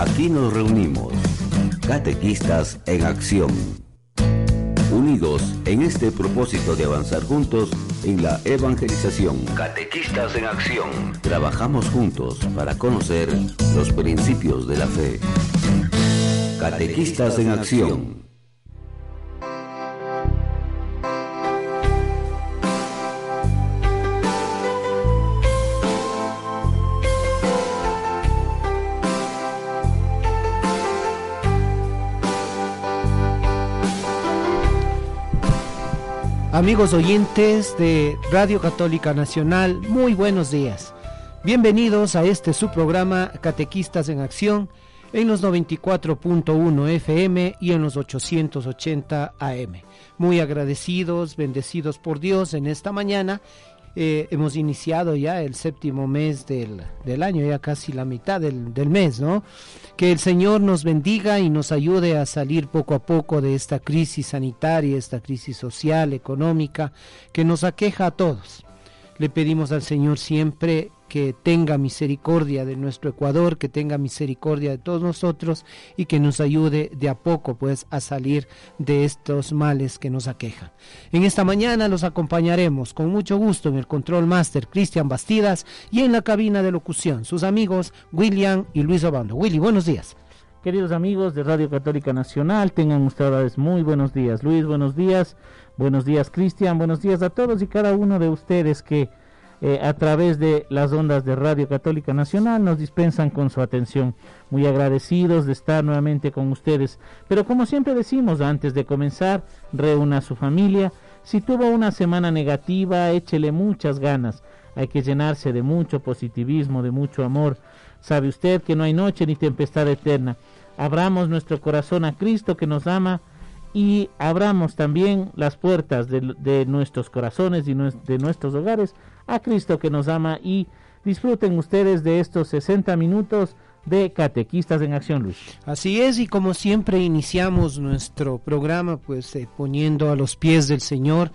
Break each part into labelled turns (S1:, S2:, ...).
S1: Aquí nos reunimos, catequistas en acción, unidos en este propósito de avanzar juntos en la evangelización. Catequistas en acción. Trabajamos juntos para conocer los principios de la fe. Catequistas en acción.
S2: Amigos oyentes de Radio Católica Nacional, muy buenos días. Bienvenidos a este su programa Catequistas en Acción en los 94.1 FM y en los 880 AM. Muy agradecidos, bendecidos por Dios en esta mañana eh, hemos iniciado ya el séptimo mes del, del año, ya casi la mitad del, del, mes, ¿no? Que el Señor nos bendiga y nos ayude a salir poco a poco de esta crisis sanitaria, esta crisis social, económica, que nos aqueja a todos. Le pedimos al Señor siempre que tenga misericordia de nuestro Ecuador, que tenga misericordia de todos nosotros y que nos ayude de a poco pues a salir de estos males que nos aquejan. En esta mañana los acompañaremos con mucho gusto en el Control Master Cristian Bastidas y en la cabina de locución sus amigos William y Luis Obando. Willy, buenos días.
S3: Queridos amigos de Radio Católica Nacional, tengan ustedes muy buenos días. Luis, buenos días. Buenos días, Cristian. Buenos días a todos y cada uno de ustedes que eh, a través de las ondas de Radio Católica Nacional nos dispensan con su atención. Muy agradecidos de estar nuevamente con ustedes. Pero como siempre decimos antes de comenzar, reúna a su familia. Si tuvo una semana negativa, échele muchas ganas. Hay que llenarse de mucho positivismo, de mucho amor. Sabe usted que no hay noche ni tempestad eterna. Abramos nuestro corazón a Cristo que nos ama y abramos también las puertas de, nuestros corazones y de nuestros hogares a Cristo que nos ama y disfruten ustedes de estos 60 minutos de Catequistas en Acción, Luis.
S2: Así es, y como siempre iniciamos nuestro programa pues eh, poniendo a los pies del Señor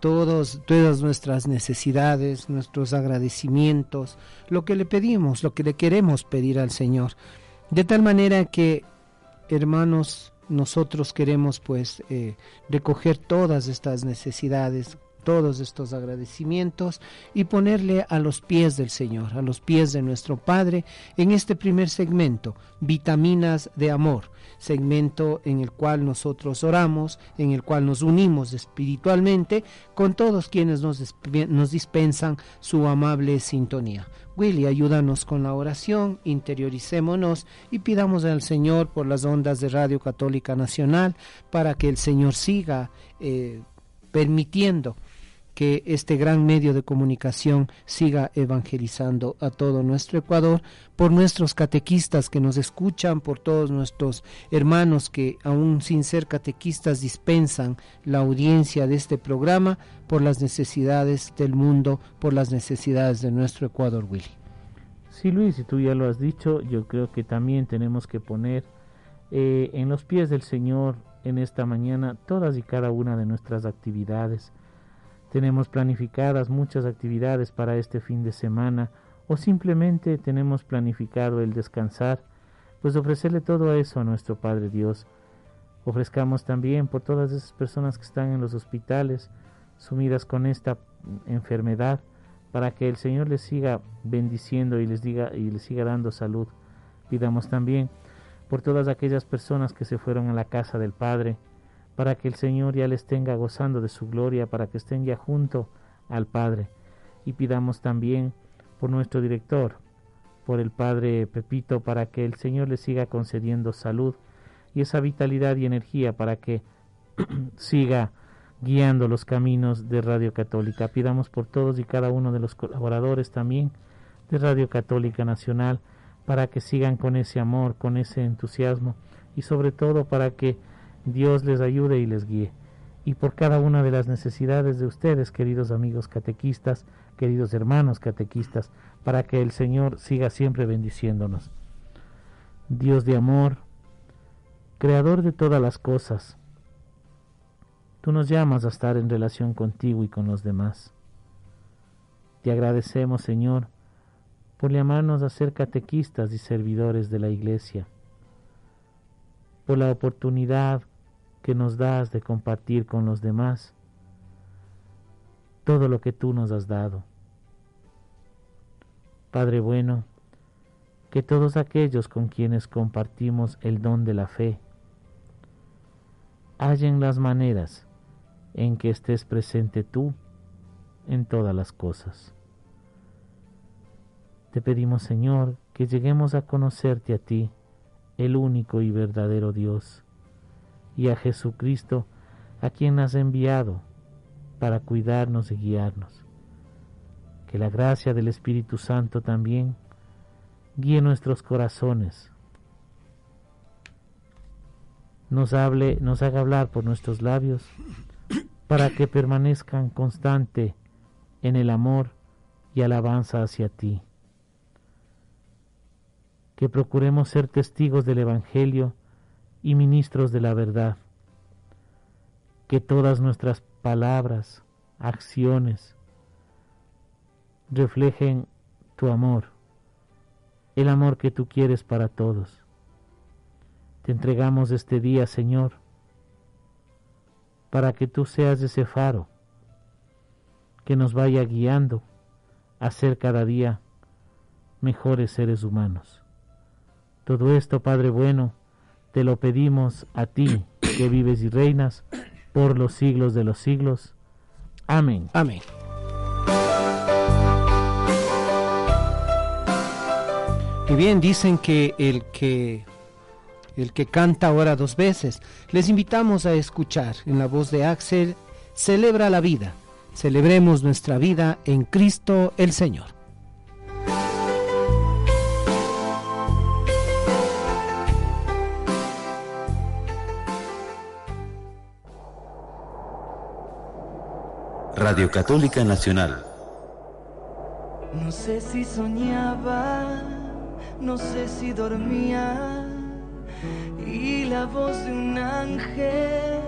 S2: todos, todas nuestras necesidades, nuestros agradecimientos, lo que le pedimos, lo que le queremos pedir al Señor. De tal manera que, hermanos, nosotros queremos pues eh, recoger todas estas necesidades todos estos agradecimientos y ponerle a los pies del Señor, a los pies de nuestro Padre, en este primer segmento, vitaminas de amor, segmento en el cual nosotros oramos, en el cual nos unimos espiritualmente con todos quienes nos, nos dispensan su amable sintonía. Willy, ayúdanos con la oración, interioricémonos y pidamos al Señor por las ondas de Radio Católica Nacional para que el Señor siga eh, permitiendo que este gran medio de comunicación siga evangelizando a todo nuestro Ecuador, por nuestros catequistas que nos escuchan, por todos nuestros hermanos que aún sin ser catequistas dispensan la audiencia de este programa, por las necesidades del mundo, por las necesidades de nuestro Ecuador, Willy.
S3: Sí, Luis, y tú ya lo has dicho, yo creo que también tenemos que poner eh, en los pies del Señor en esta mañana todas y cada una de nuestras actividades, tenemos planificadas muchas actividades para este fin de semana o simplemente tenemos planificado el descansar, pues ofrecerle todo eso a nuestro Padre Dios. Ofrezcamos también por todas esas personas que están en los hospitales sumidas con esta enfermedad, para que el Señor les siga bendiciendo y les diga y les siga dando salud. Pidamos también por todas aquellas personas que se fueron a la casa del Padre, para que el Señor ya les tenga gozando de su gloria, para que estén ya junto al Padre. Y pidamos también por nuestro director, por el Padre Pepito, para que el Señor le siga concediendo salud y esa vitalidad y energía para que siga guiando los caminos de Radio Católica. Pidamos por todos y cada uno de los colaboradores también de Radio Católica Nacional, para que sigan con ese amor, con ese entusiasmo y sobre todo para que Dios les ayude y les guíe. Y por cada una de las necesidades de ustedes, queridos amigos catequistas, queridos hermanos catequistas, para que el Señor siga siempre bendiciéndonos. Dios de amor, creador de todas las cosas, tú nos llamas a estar en relación contigo y con los demás. Te agradecemos, Señor, por llamarnos a ser catequistas y servidores de la Iglesia, por la oportunidad que nos das de compartir con los demás todo lo que tú nos has dado. Padre bueno, que todos aquellos con quienes compartimos el don de la fe hallen las maneras en que estés presente tú en todas las cosas. Te pedimos, Señor, que lleguemos a conocerte a ti, el único y verdadero Dios, y a Jesucristo, a quien has enviado para cuidarnos y guiarnos. Que la gracia del Espíritu Santo también guíe nuestros corazones, nos hable, nos haga hablar por nuestros labios, para que permanezcan constante en el amor y alabanza hacia ti que procuremos ser testigos del Evangelio y ministros de la verdad, que todas nuestras palabras, acciones, reflejen tu amor, el amor que tú quieres para todos. Te entregamos este día, Señor, para que tú seas ese faro que nos vaya guiando a ser cada día mejores seres humanos. Todo esto, Padre bueno, te lo pedimos a ti, que vives y reinas por los siglos de los siglos. Amén.
S2: Amén. Y bien, dicen que el que el que canta ahora dos veces. Les invitamos a escuchar en la voz de Axel, celebra la vida. Celebremos nuestra vida en Cristo el Señor.
S1: Radio Católica Nacional.
S4: No sé si soñaba, no sé si dormía, y la voz de un ángel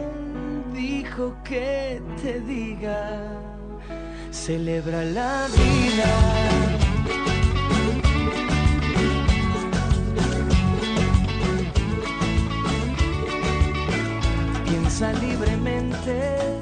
S4: dijo que te diga, celebra la vida. Piensa libremente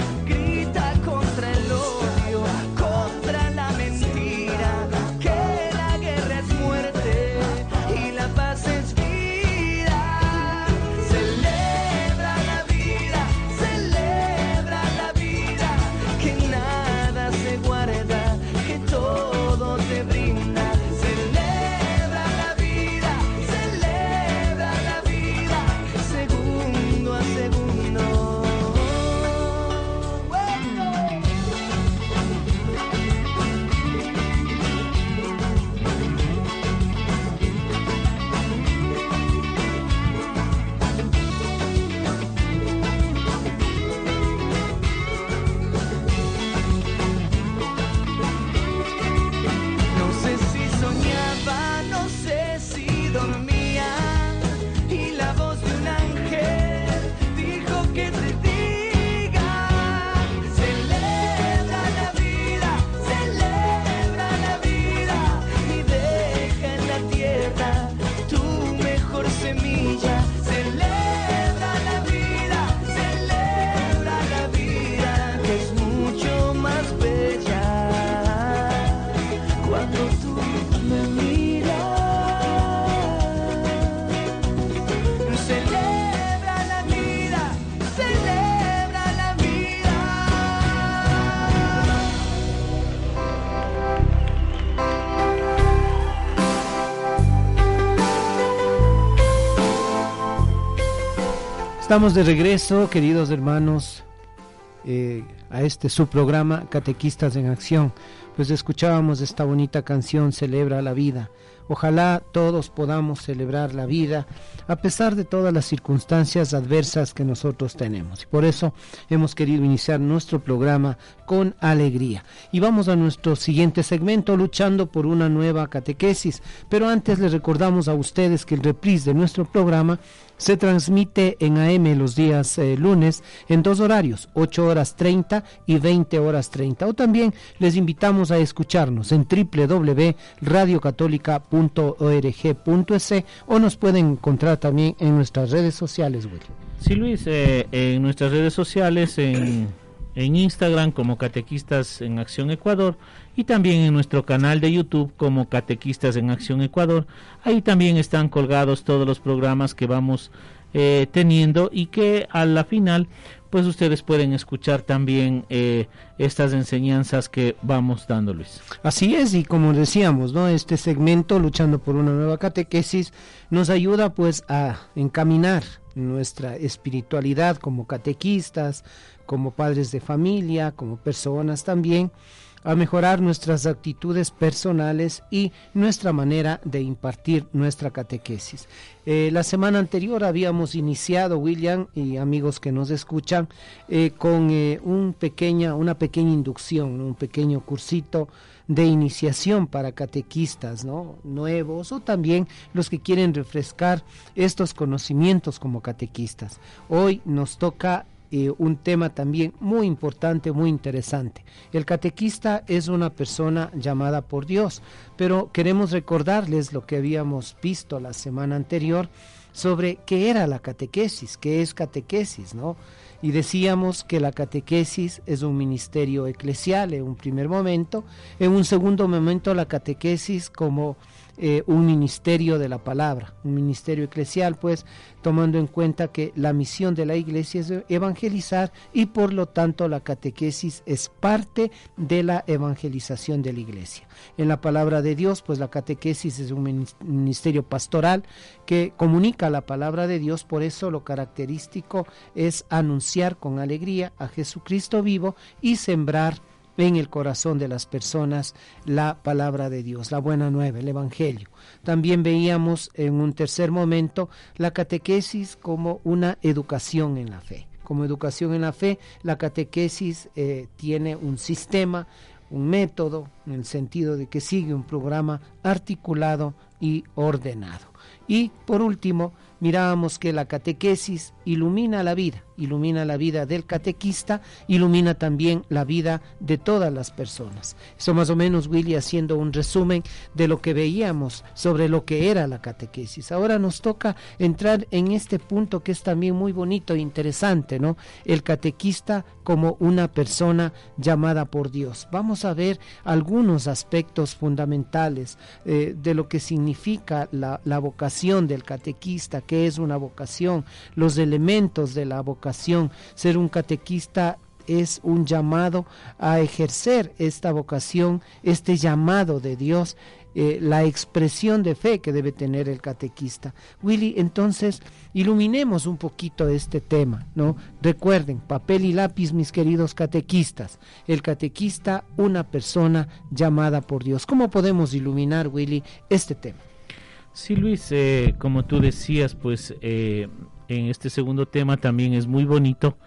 S2: Estamos de regreso, queridos hermanos, eh, a este su programa Catequistas en Acción. Pues escuchábamos esta bonita canción, Celebra la vida. Ojalá todos podamos celebrar la vida a pesar de todas las circunstancias adversas que nosotros tenemos. Y por eso hemos querido iniciar nuestro programa con alegría. Y vamos a nuestro siguiente segmento, luchando por una nueva catequesis. Pero antes les recordamos a ustedes que el reprise de nuestro programa se transmite en AM los días eh, lunes en dos horarios, 8 horas 30 y 20 horas 30. O también les invitamos a escucharnos en www.radiocatólica.org.es o nos pueden encontrar también en nuestras redes sociales.
S3: Sí, Luis, eh, en nuestras redes sociales, en, en Instagram como Catequistas en Acción Ecuador y también en nuestro canal de YouTube como Catequistas en Acción Ecuador. Ahí también están colgados todos los programas que vamos eh, teniendo y que a la final pues ustedes pueden escuchar también eh, estas enseñanzas que vamos dándoles.
S2: Así es, y como decíamos, ¿no? Este segmento, Luchando por una nueva catequesis, nos ayuda pues a encaminar nuestra espiritualidad como catequistas, como padres de familia, como personas también, a mejorar nuestras actitudes personales y nuestra manera de impartir nuestra catequesis. Eh, la semana anterior habíamos iniciado, William y amigos que nos escuchan, eh, con eh, un pequeña, una pequeña inducción, un pequeño cursito de iniciación para catequistas ¿no? nuevos o también los que quieren refrescar estos conocimientos como catequistas. Hoy nos toca un tema también muy importante, muy interesante. El catequista es una persona llamada por Dios, pero queremos recordarles lo que habíamos visto la semana anterior sobre qué era la catequesis, qué es catequesis, ¿no? Y decíamos que la catequesis es un ministerio eclesial en un primer momento, en un segundo momento la catequesis como eh, un ministerio de la palabra, un ministerio eclesial, pues tomando en cuenta que la misión de la iglesia es evangelizar y por lo tanto la catequesis es parte de la evangelización de la iglesia. En la palabra de Dios, pues la catequesis es un ministerio pastoral que comunica la palabra de Dios, por eso lo característico es anunciar con alegría a Jesucristo vivo y sembrar en el corazón de las personas la palabra de Dios, la buena nueva, el Evangelio. También veíamos en un tercer momento la catequesis como una educación en la fe. Como educación en la fe, la catequesis eh, tiene un sistema, un método, en el sentido de que sigue un programa articulado y ordenado. Y por último, mirábamos que la catequesis ilumina la vida, ilumina la vida del catequista, ilumina también la vida de todas las personas. Eso más o menos, Willy, haciendo un resumen de lo que veíamos sobre lo que era la catequesis. Ahora nos toca entrar en este punto que es también muy bonito e interesante, ¿no? El catequista como una persona llamada por Dios. Vamos a ver algunos aspectos fundamentales eh, de lo que significa la, la vocación del catequista, que es una vocación, los elementos de la vocación. Ser un catequista es un llamado a ejercer esta vocación, este llamado de Dios, eh, la expresión de fe que debe tener el catequista. Willy, entonces, iluminemos un poquito este tema, ¿no? Recuerden, papel y lápiz, mis queridos catequistas. El catequista, una persona llamada por Dios. ¿Cómo podemos iluminar, Willy, este tema?
S3: Sí, Luis, eh, como tú decías, pues eh, en este segundo tema también es muy bonito.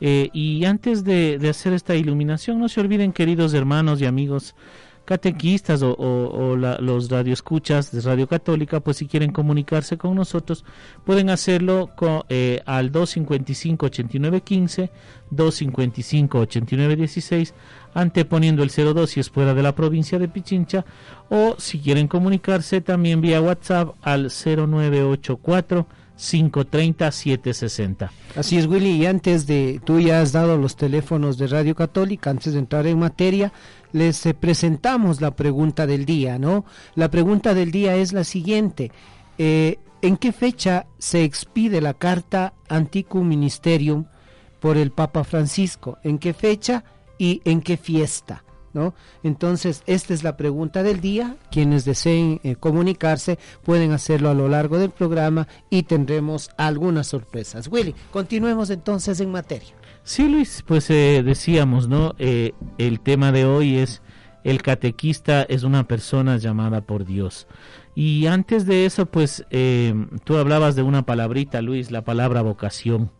S3: Eh, y antes de, hacer esta iluminación, no se olviden, queridos hermanos y amigos catequistas o, o, los radioescuchas de Radio Católica, pues si quieren comunicarse con nosotros, pueden hacerlo con, al 255-8915, 255-8916, anteponiendo el 02 si es fuera de la provincia de Pichincha, o si quieren comunicarse también vía WhatsApp al 0984 530 760.
S2: Así es, Willy, y antes de, tú ya has dado los teléfonos de Radio Católica, antes de entrar en materia, les eh, presentamos la pregunta del día, ¿no? La pregunta del día es la siguiente, eh, ¿en qué fecha se expide la carta Anticum Ministerium por el Papa Francisco? ¿En qué fecha y en qué fiesta? ¿no? Entonces, esta es la pregunta del día. Quienes deseen eh, comunicarse pueden hacerlo a lo largo del programa y tendremos algunas sorpresas. Willy, continuemos entonces en materia.
S3: Sí, Luis, pues eh, decíamos, ¿no? Eh, el tema de hoy es el catequista es una persona llamada por Dios. Y antes de eso, pues tú hablabas de una palabrita, Luis, la palabra vocación.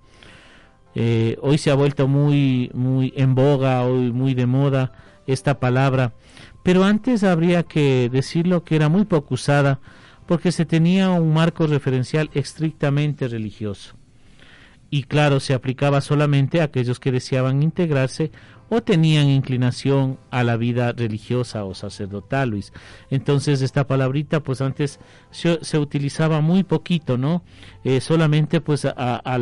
S3: Hoy se ha vuelto muy, muy en boga, hoy muy de moda esta palabra, pero antes habría que decirlo que era muy poco usada porque se tenía un marco referencial estrictamente religioso. Y claro, se aplicaba solamente a aquellos que deseaban integrarse o tenían inclinación a la vida religiosa o sacerdotal, Luis. Entonces esta palabrita pues antes se, utilizaba muy poquito, ¿no? Eh, solamente pues a, a,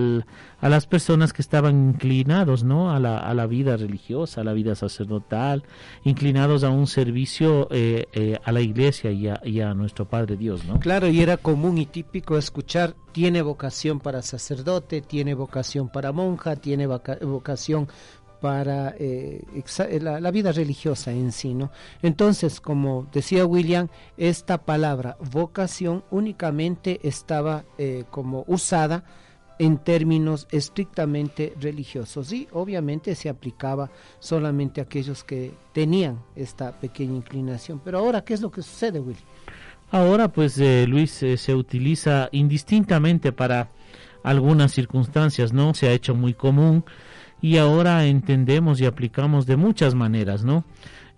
S3: las personas que estaban inclinados, ¿no? A la, a la, vida religiosa, a la vida sacerdotal, inclinados a un servicio eh, eh, a la iglesia y a, y a nuestro Padre Dios, ¿no?
S2: Claro, y era común y típico escuchar, tiene vocación para sacerdote, tiene vocación para monja, tiene vocación para eh, la, vida religiosa en sí. ¿no? Entonces, como decía William, esta palabra vocación únicamente estaba eh, como usada en términos estrictamente religiosos y obviamente se aplicaba solamente a aquellos que tenían esta pequeña inclinación. Pero ahora, ¿qué es lo que sucede, William?
S3: Ahora, pues, eh, Luis, se utiliza indistintamente para algunas circunstancias, ¿no? Se ha hecho muy común y ahora entendemos y aplicamos de muchas maneras, ¿no?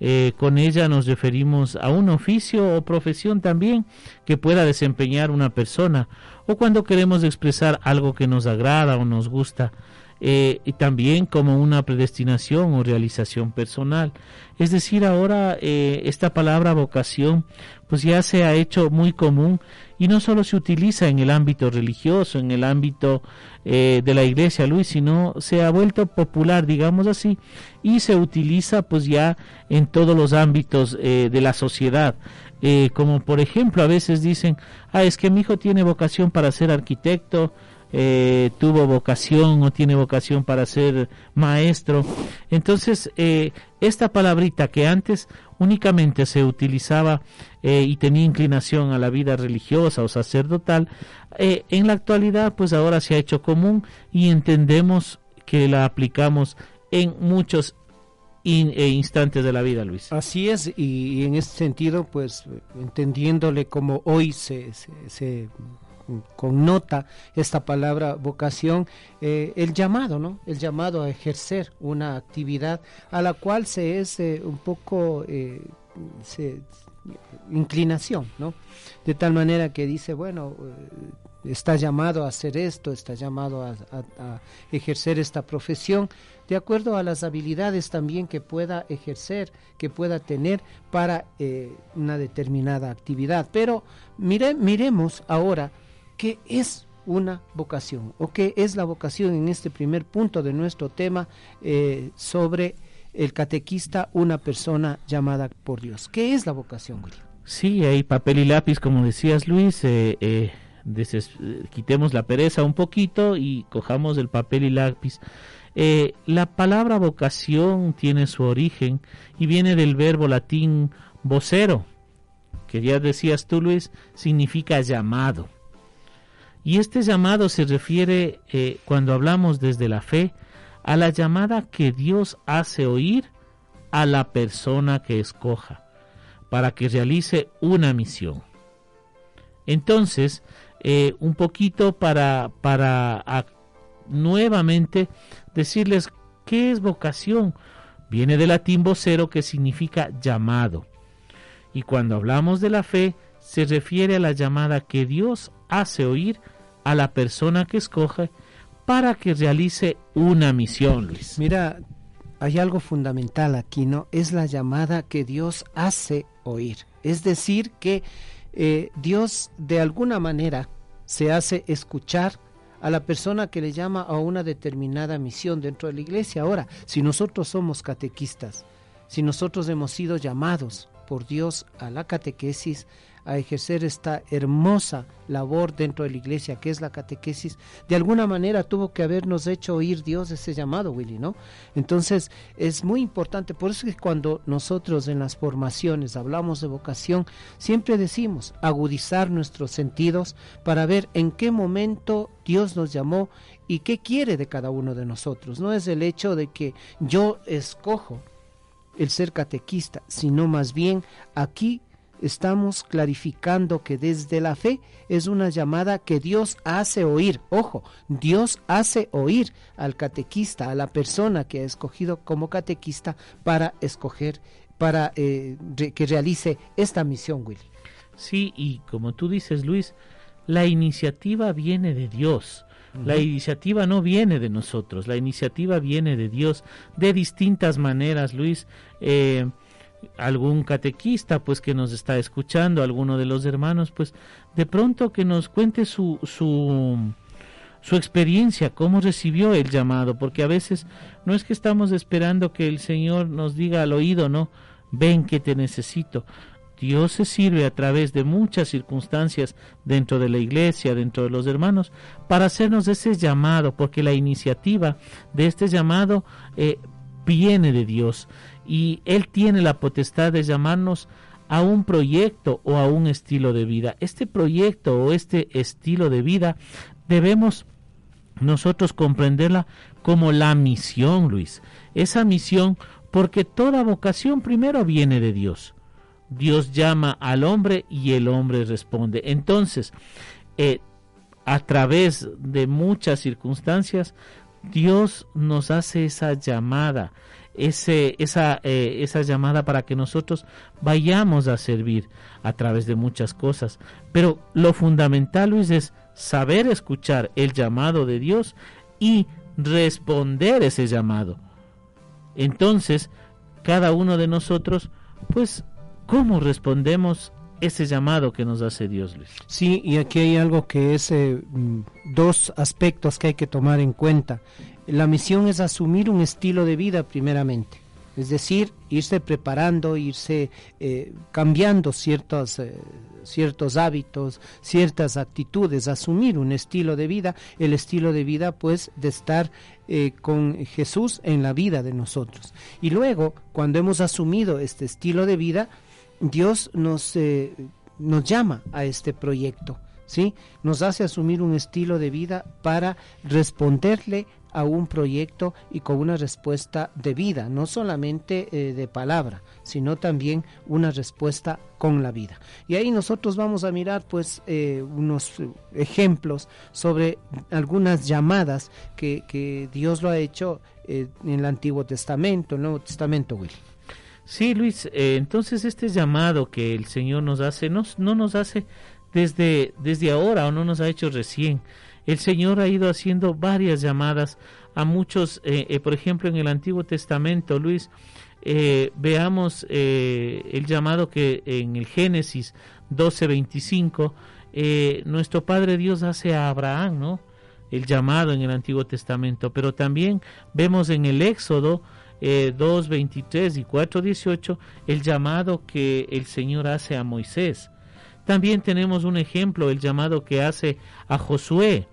S3: Eh, con ella nos referimos a un oficio o profesión también que pueda desempeñar una persona o cuando queremos expresar algo que nos agrada o nos gusta eh, y también como una predestinación o realización personal. Es decir, ahora eh, esta palabra vocación pues ya se ha hecho muy común y no solo se utiliza en el ámbito religioso, en el ámbito eh, de la iglesia, Luis, sino se ha vuelto popular, digamos así, y se utiliza pues ya en todos los ámbitos de la sociedad. como por ejemplo a veces dicen, ah, es que mi hijo tiene vocación para ser arquitecto, eh, tuvo vocación o tiene vocación para ser maestro. Entonces, eh, esta palabrita que antes únicamente se utilizaba eh, y tenía inclinación a la vida religiosa o sacerdotal, en la actualidad pues ahora se ha hecho común y entendemos que la aplicamos en muchos instantes de la vida, Luis.
S2: Así es, y, en este sentido, pues entendiéndole como hoy se, se connota esta palabra vocación, eh, el llamado, ¿no? El llamado a ejercer una actividad a la cual se es eh, un poco eh, inclinación, ¿no? De tal manera que dice, bueno, está llamado a hacer esto, está llamado a, ejercer esta profesión, de acuerdo a las habilidades también que pueda ejercer, que pueda tener para una determinada actividad. Pero mire, miremos ahora ¿Qué es una vocación? ¿O qué es la vocación en este primer punto de nuestro tema eh, sobre el catequista, una persona llamada por Dios? ¿Qué es la vocación, William?
S3: Sí, hay papel y lápiz, como decías Luis. Eh, eh, quitemos la pereza un poquito y cojamos el papel y lápiz. la palabra vocación tiene su origen y viene del verbo latín vocero, que ya decías tú, Luis, significa llamado. Y este llamado se refiere, eh, cuando hablamos desde la fe, a la llamada que Dios hace oír a la persona que escoja para que realice una misión. Entonces, eh, un poquito para, para nuevamente decirles qué es vocación. Viene del latín vocero que significa llamado. Y cuando hablamos de la fe, se refiere a la llamada que Dios hace oír a la persona que escoge para que realice una misión, Luis.
S2: Mira, hay algo fundamental aquí, ¿no? Es la llamada que Dios hace oír. Es decir, que eh, Dios de alguna manera se hace escuchar a la persona que le llama a una determinada misión dentro de la iglesia. Ahora, si nosotros somos catequistas, si nosotros hemos sido llamados por Dios a la catequesis, a ejercer esta hermosa labor dentro de la iglesia que es la catequesis, de alguna manera tuvo que habernos hecho oír Dios ese llamado, Willy, ¿no? Entonces es muy importante, por eso es que cuando nosotros en las formaciones hablamos de vocación, siempre decimos agudizar nuestros sentidos para ver en qué momento Dios nos llamó y qué quiere de cada uno de nosotros. No es el hecho de que yo escojo el ser catequista, sino más bien aquí estamos clarificando que desde la fe es una llamada que Dios hace oír. Ojo, Dios hace oír al catequista, a la persona que ha escogido como catequista para escoger, para eh, que realice esta misión, Willy.
S3: Sí, y como tú dices, Luis, la iniciativa viene de Dios. La iniciativa no viene de nosotros, la iniciativa viene de Dios de distintas maneras, Luis. Eh, algún catequista pues que nos está escuchando, alguno de los hermanos pues de pronto que nos cuente su, su, su experiencia, cómo recibió el llamado, porque a veces no es que estamos esperando que el Señor nos diga al oído, no, ven que te necesito. Dios se sirve a través de muchas circunstancias dentro de la iglesia, dentro de los hermanos, para hacernos ese llamado, porque la iniciativa de este llamado eh, viene de Dios y Él tiene la potestad de llamarnos a un proyecto o a un estilo de vida. Este proyecto o este estilo de vida debemos nosotros comprenderla como la misión, Luis. Esa misión porque toda vocación primero viene de Dios. Dios llama al hombre y el hombre responde. Entonces, eh, a través de muchas circunstancias, Dios nos hace esa llamada, eh, esa llamada para que nosotros vayamos a servir a través de muchas cosas. Pero lo fundamental, Luis, es saber escuchar el llamado de Dios y responder ese llamado. Entonces, cada uno de nosotros, pues ¿Cómo respondemos ese llamado que nos hace Dios, Luis?
S2: Sí, y aquí hay algo que es eh, mm, dos aspectos que hay que tomar en cuenta. La misión es asumir un estilo de vida primeramente, es decir, irse preparando, irse eh, cambiando ciertos, eh, ciertos hábitos, ciertas actitudes, asumir un estilo de vida, el estilo de vida pues de estar con Jesús en la vida de nosotros. Y luego, cuando hemos asumido este estilo de vida, Dios nos, eh, nos llama a este proyecto, ¿sí? Nos hace asumir un estilo de vida para responderle a un proyecto y con una respuesta de vida, no solamente eh, de palabra, sino también una respuesta con la vida. Y ahí nosotros vamos a mirar pues eh, unos ejemplos sobre algunas llamadas que, que Dios lo ha hecho en el Antiguo Testamento, el Nuevo Testamento, Will.
S3: Sí, Luis, eh, entonces este llamado que el Señor nos hace, no, no nos hace desde, desde ahora o no nos ha hecho recién. El Señor ha ido haciendo varias llamadas a muchos, eh, eh, por ejemplo, en el Antiguo Testamento, Luis, veamos el llamado que en el Génesis 12:25, nuestro Padre Dios hace a Abraham, ¿no? El llamado en el Antiguo Testamento, pero también vemos en el Éxodo eh, 2.23 y 4.18 el llamado que el Señor hace a Moisés. También tenemos un ejemplo, el llamado que hace a Josué.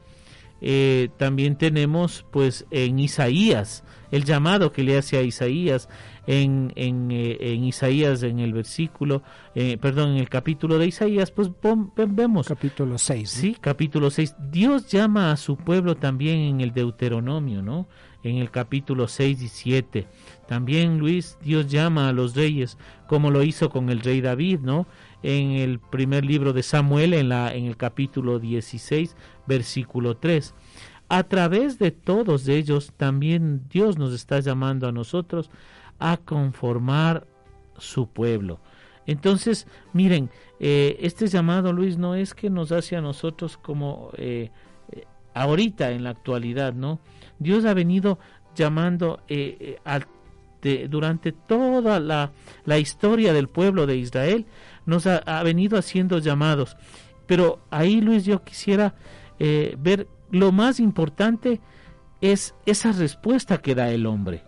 S3: Eh, también tenemos pues en Isaías, el llamado que le hace a Isaías en, en, eh, en Isaías en el versículo, eh, perdón, en el capítulo de Isaías, pues vemos.
S2: Capítulo 6.
S3: Sí, capítulo 6. Dios llama a su pueblo también en el Deuteronomio, ¿no? en el capítulo 6 y 7. También Luis, Dios llama a los reyes, como lo hizo con el rey David, ¿no? En el primer libro de Samuel, en, la, en el capítulo 16, versículo 3. A través de todos ellos, también Dios nos está llamando a nosotros a conformar su pueblo. Entonces, miren, eh, este llamado, Luis, no es que nos hace a nosotros como eh, eh, ahorita en la actualidad, ¿no? Dios ha venido llamando durante toda la, historia del pueblo de Israel, nos ha, venido haciendo llamados. Pero ahí, Luis, yo quisiera eh, ver lo más importante es esa respuesta que da el hombre.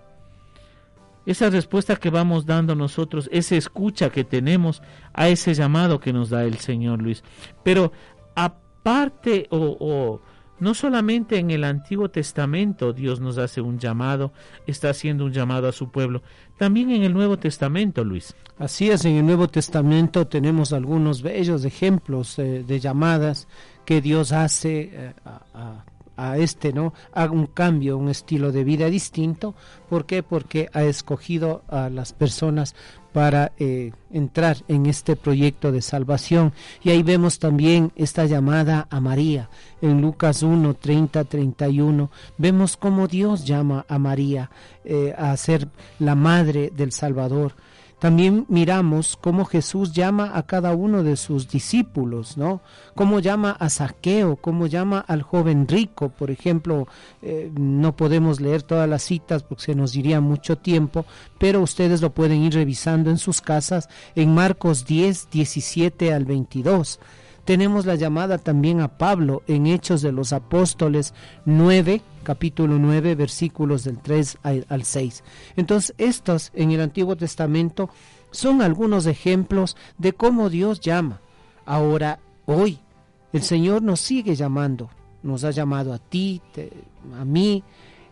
S3: esa respuesta que vamos dando nosotros, esa escucha que tenemos a ese llamado que nos da el Señor Luis. Pero aparte o, no solamente en el Antiguo Testamento Dios nos hace un llamado, está haciendo un llamado a su pueblo, también en el Nuevo Testamento, Luis.
S2: Así es, en el Nuevo Testamento tenemos algunos bellos ejemplos eh, de llamadas que Dios hace eh, a, a, este, ¿no? Haga un cambio, un estilo de vida distinto. ¿Por qué? Porque ha escogido a las personas para eh, entrar en este proyecto de salvación. Y ahí vemos también esta llamada a María. En Lucas 1, 30, 31, vemos cómo Dios llama a María eh, a ser la madre del Salvador. También miramos cómo Jesús llama a cada uno de sus discípulos, ¿no? Cómo llama a Saqueo, cómo llama al joven rico, por ejemplo, eh, no podemos leer todas las citas porque se nos diría mucho tiempo, pero ustedes lo pueden ir revisando en sus casas en Marcos 10, 17 al 22. Tenemos la llamada también a Pablo en Hechos de los Apóstoles 9, capítulo 9, versículos del 3 al 6. Entonces, estos en el Antiguo Testamento son algunos ejemplos de cómo Dios llama. Ahora, hoy, el Señor nos sigue llamando. Nos ha llamado a ti, a mí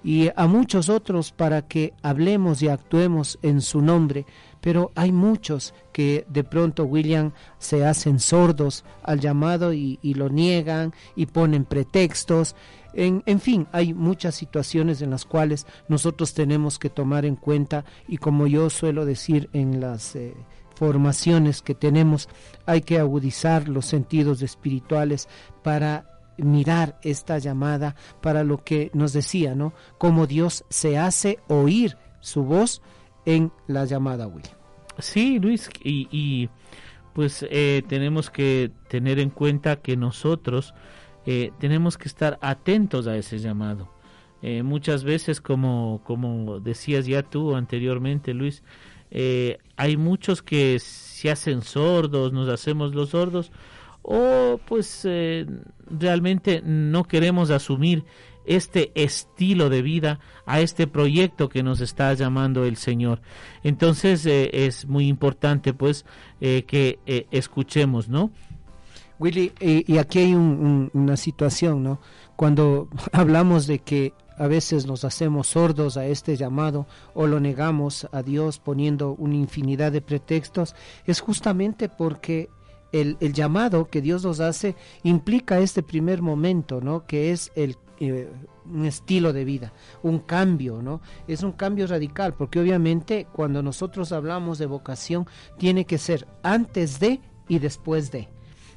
S2: y a muchos otros para que hablemos y actuemos en su nombre pero hay muchos que de pronto, William, se hacen sordos al llamado y, lo niegan y ponen pretextos. En, fin, hay muchas situaciones en las cuales nosotros tenemos que tomar en cuenta y como yo suelo decir en las eh, formaciones que tenemos, hay que agudizar los sentidos espirituales para mirar esta llamada para lo que nos decía, ¿no? Cómo Dios se hace oír su voz en la llamada, William.
S3: Sí, Luis, y, pues eh, tenemos que tener en cuenta que nosotros eh, tenemos que estar atentos a ese llamado. Eh, muchas veces, como, como decías ya tú anteriormente, Luis, hay muchos que se hacen sordos, nos hacemos los sordos, o pues realmente no queremos asumir este estilo de vida, a este proyecto que nos está llamando el Señor. Entonces eh, es muy importante pues eh, que eh, escuchemos, ¿no?
S2: Willy, y aquí hay una situación, ¿no? Cuando hablamos de que a veces nos hacemos sordos a este llamado o lo negamos a Dios poniendo una infinidad de pretextos, es justamente porque el, el, llamado que Dios nos hace implica este primer momento, ¿no? Que es el eh, un estilo de vida, un cambio, ¿no? Es un cambio radical, porque obviamente cuando nosotros hablamos de vocación, tiene que ser antes de y después de.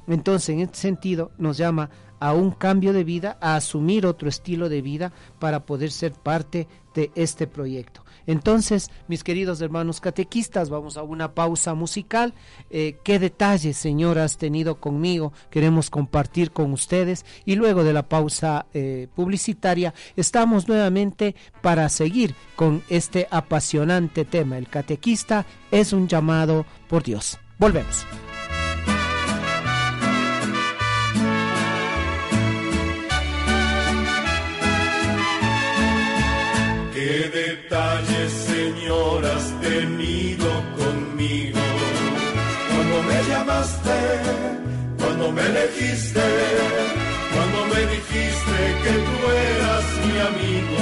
S2: Entonces, en este sentido, nos llama a un cambio de vida, a asumir otro estilo de vida para poder ser parte de este proyecto. Entonces, mis queridos hermanos catequistas, vamos a una pausa musical. Eh, ¿Qué detalles, Señor, has tenido conmigo? Queremos compartir con ustedes. Y luego de la pausa eh, publicitaria, estamos nuevamente para seguir con este apasionante tema. El catequista es un llamado por Dios. Volvemos.
S5: Cuando me llamaste, cuando me elegiste, cuando me dijiste que tú eras mi amigo.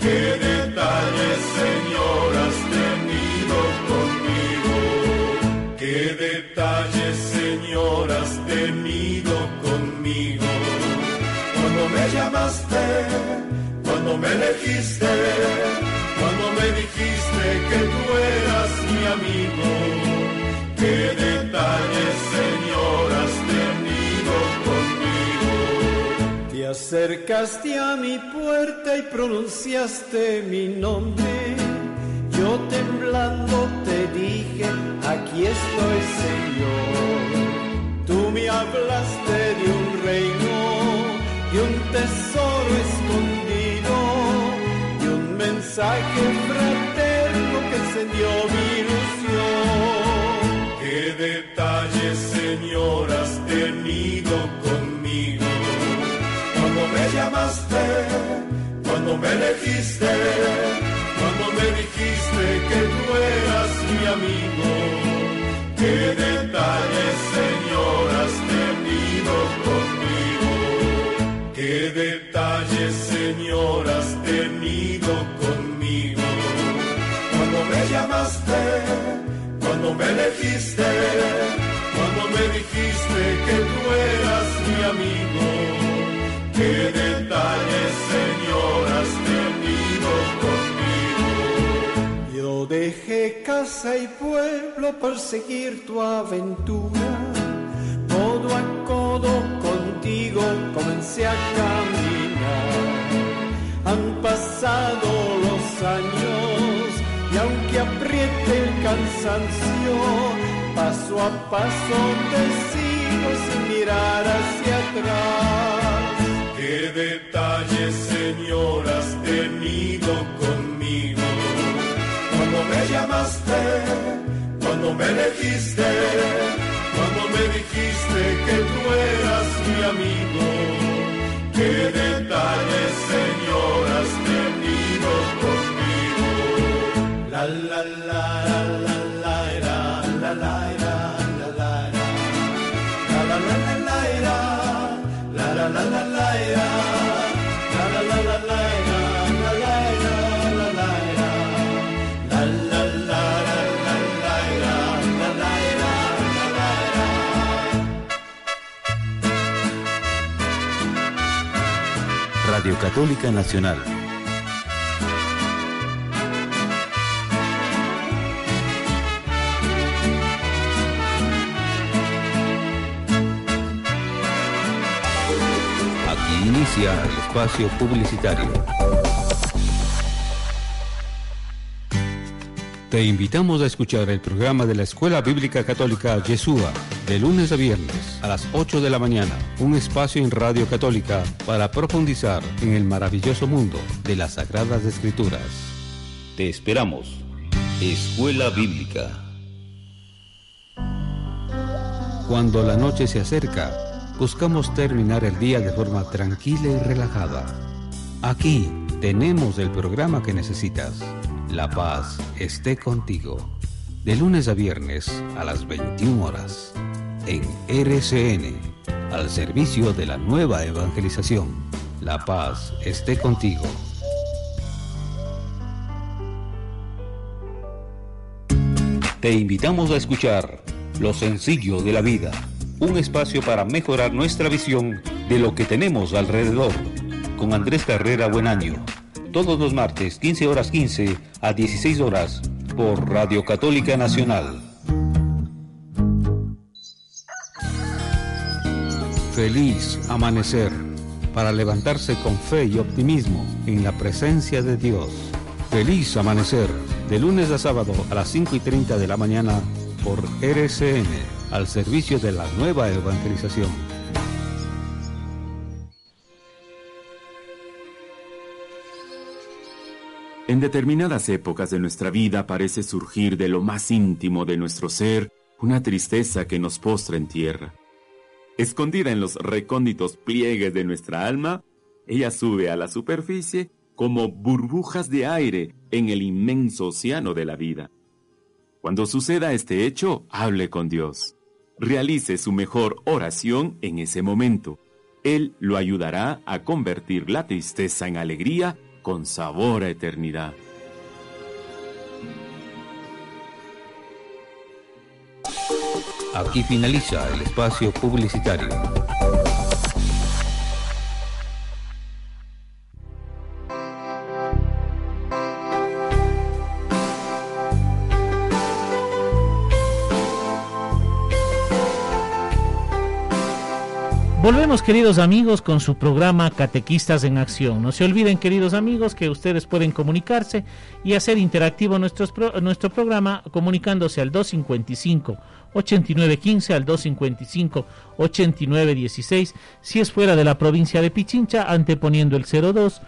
S5: Qué detalles, Señor, has tenido conmigo. Qué detalles, Señor, has tenido conmigo. Cuando me llamaste, cuando me elegiste, cuando me dijiste que tú eras mi amigo. Acercaste a mi puerta y pronunciaste mi nombre. Yo temblando te dije, aquí estoy, Señor. Tú me hablaste de un reino, de un tesoro escondido mensaje fraterno que encendió mi ilusión. Detalles, Señor, has tenido conmigo. Cuando me llamaste, cuando me elegiste, cuando me dijiste que tú eras mi amigo. Qué detalles, Señor, has tenido conmigo. Qué detalles, Señor, has tenido cuando me elegiste, cuando me dijiste que tú eras mi amigo. Qué detalles, Señor, has tenido conmigo. Yo dejé casa y pueblo por seguir tu aventura. Codo a codo contigo comencé a caminar. Han pasado los años apriete el cansancio, paso a paso te sigo sin mirar hacia atrás. Qué detalles, Señor, has tenido conmigo. Cuando me llamaste, cuando me elegiste, cuando me dijiste que tú eras mi amigo. Qué
S1: Católica Nacional. Aquí inicia el espacio publicitario. Te invitamos a escuchar el programa de la Escuela Bíblica Católica Yeshua, de lunes a viernes a las 8 de la mañana, un espacio en Radio Católica para profundizar en el maravilloso mundo de las Sagradas Escrituras. Te esperamos. Escuela Bíblica. Cuando la noche se acerca, buscamos terminar el día de forma tranquila y relajada. Aquí tenemos el programa que necesitas. La paz esté contigo. De lunes a viernes a las 21 horas. En RCN, al servicio de la nueva evangelización. La paz esté contigo. Te invitamos a escuchar Lo sencillo de la vida, un espacio para mejorar nuestra visión de lo que tenemos alrededor, con Andrés Carrera Buenaño, todos los martes 15 horas 15 a 16 horas por Radio Católica Nacional. Feliz amanecer para levantarse con fe y optimismo en la presencia de Dios. Feliz amanecer de lunes a sábado a las 5 y 30 de la mañana por RCN al servicio de la nueva evangelización.
S6: En determinadas épocas de nuestra vida parece surgir de lo más íntimo de nuestro ser una tristeza que nos postra en tierra. Escondida en los recónditos pliegues de nuestra alma, ella sube a la superficie como burbujas de aire en el inmenso océano de la vida. Cuando suceda este hecho, hable con Dios. Realice su mejor oración en ese momento. Él lo ayudará a convertir la tristeza en alegría con sabor a eternidad.
S1: Aquí finaliza el espacio publicitario.
S3: Volvemos queridos amigos con su programa Catequistas en Acción. No se olviden queridos amigos que ustedes pueden comunicarse y hacer interactivo nuestros pro- nuestro programa comunicándose al 255 8915 al 255 8916 si es fuera de la provincia de Pichincha anteponiendo el 02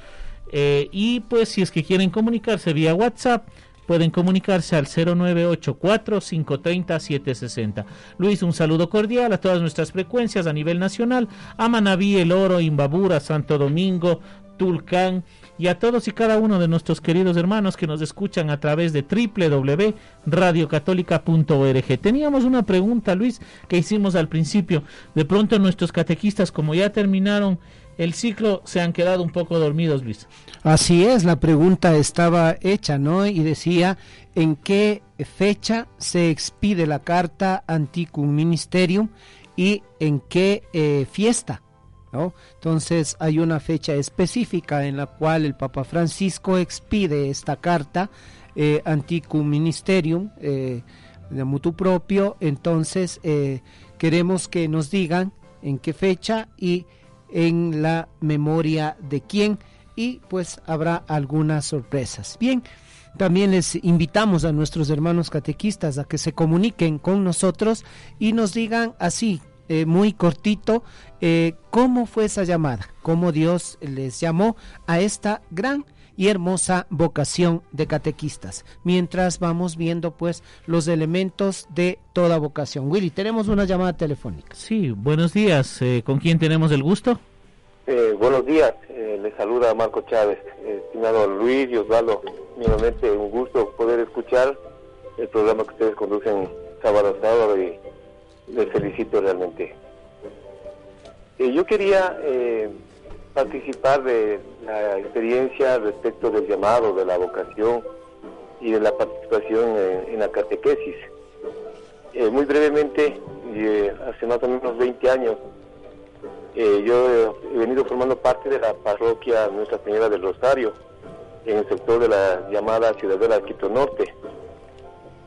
S3: eh, y pues si es que quieren comunicarse vía WhatsApp pueden comunicarse al 0984-530-760. Luis, un saludo cordial a todas nuestras frecuencias a nivel nacional, a Manabí, El Oro, Imbabura, Santo Domingo, Tulcán y a todos y cada uno de nuestros queridos hermanos que nos escuchan a través de www.radiocatólica.org. Teníamos una pregunta, Luis, que hicimos al principio. De pronto nuestros catequistas, como ya terminaron el ciclo, se han quedado un poco dormidos, Luis.
S2: Así es, la pregunta estaba hecha, ¿no? Y decía, ¿en qué fecha se expide la carta Anticum Ministerium y en qué eh, fiesta? Entonces hay una fecha específica en la cual el Papa Francisco expide esta carta eh, Anticum Ministerium eh, de mutuo propio. Entonces eh, queremos que nos digan en qué fecha y en la memoria de quién y pues habrá algunas sorpresas. Bien, también les invitamos a nuestros hermanos catequistas a que se comuniquen con nosotros y nos digan así, eh, muy cortito, eh, cómo fue esa llamada, cómo Dios les llamó a esta gran y hermosa vocación de catequistas. Mientras vamos viendo pues los elementos de toda vocación. Willy, tenemos una llamada telefónica.
S3: Sí, buenos días. Eh, ¿Con quién tenemos el gusto?
S7: Eh, buenos días, eh, les saluda Marco Chávez, eh, estimado Luis y Osvaldo. Nuevamente un gusto poder escuchar el programa que ustedes conducen sábado a sábado y les felicito realmente. Eh, yo quería eh, participar de la experiencia respecto del llamado, de la vocación y de la participación en, la catequesis. Eh, muy brevemente, hace más o menos 20 años, yo he venido formando parte de la parroquia Nuestra Señora del Rosario, en el sector de la llamada Ciudadela de Quito Norte,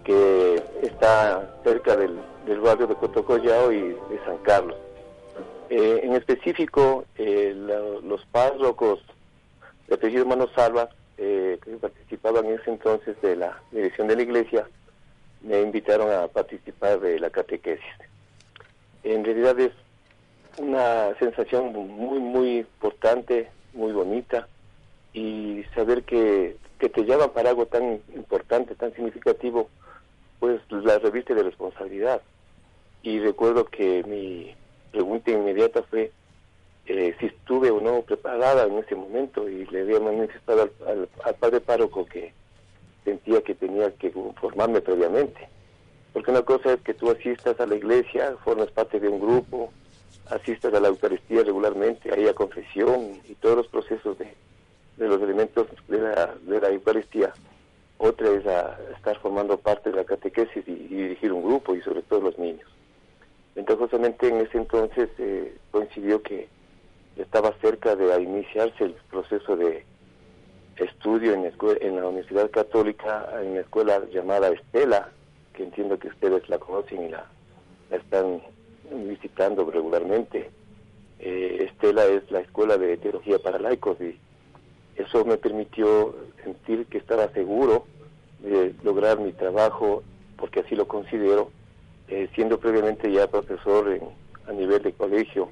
S7: que está cerca del, del barrio de Cotocollao y de San Carlos. Eh, en específico, eh, los párrocos del apellido Hermano Salva, eh, que participaban en ese entonces de la dirección de la iglesia, me invitaron a participar de la catequesis. En realidad es una sensación muy, muy importante, muy bonita, y saber que, que te llaman para algo tan importante, tan significativo, pues la reviste de responsabilidad. Y recuerdo que mi pregunta inmediata fue eh, si estuve o no preparada en ese momento y le había manifestado al, al, al padre párroco que sentía que tenía que formarme previamente. Porque una cosa es que tú asistas a la iglesia, formas parte de un grupo, asistas a la Eucaristía regularmente, ahí a confesión y todos los procesos de, de los elementos de la, de la Eucaristía. Otra es a estar formando parte de la catequesis y, dirigir un grupo y sobre todo los niños. Entonces justamente en ese entonces eh, coincidió que estaba cerca de iniciarse el proceso de estudio en, escue- en la Universidad Católica, en la escuela llamada Estela, que entiendo que ustedes la conocen y la, la están visitando regularmente. Eh, Estela es la escuela de teología para laicos y eso me permitió sentir que estaba seguro de lograr mi trabajo, porque así lo considero, eh, siendo previamente ya profesor en, a nivel de colegio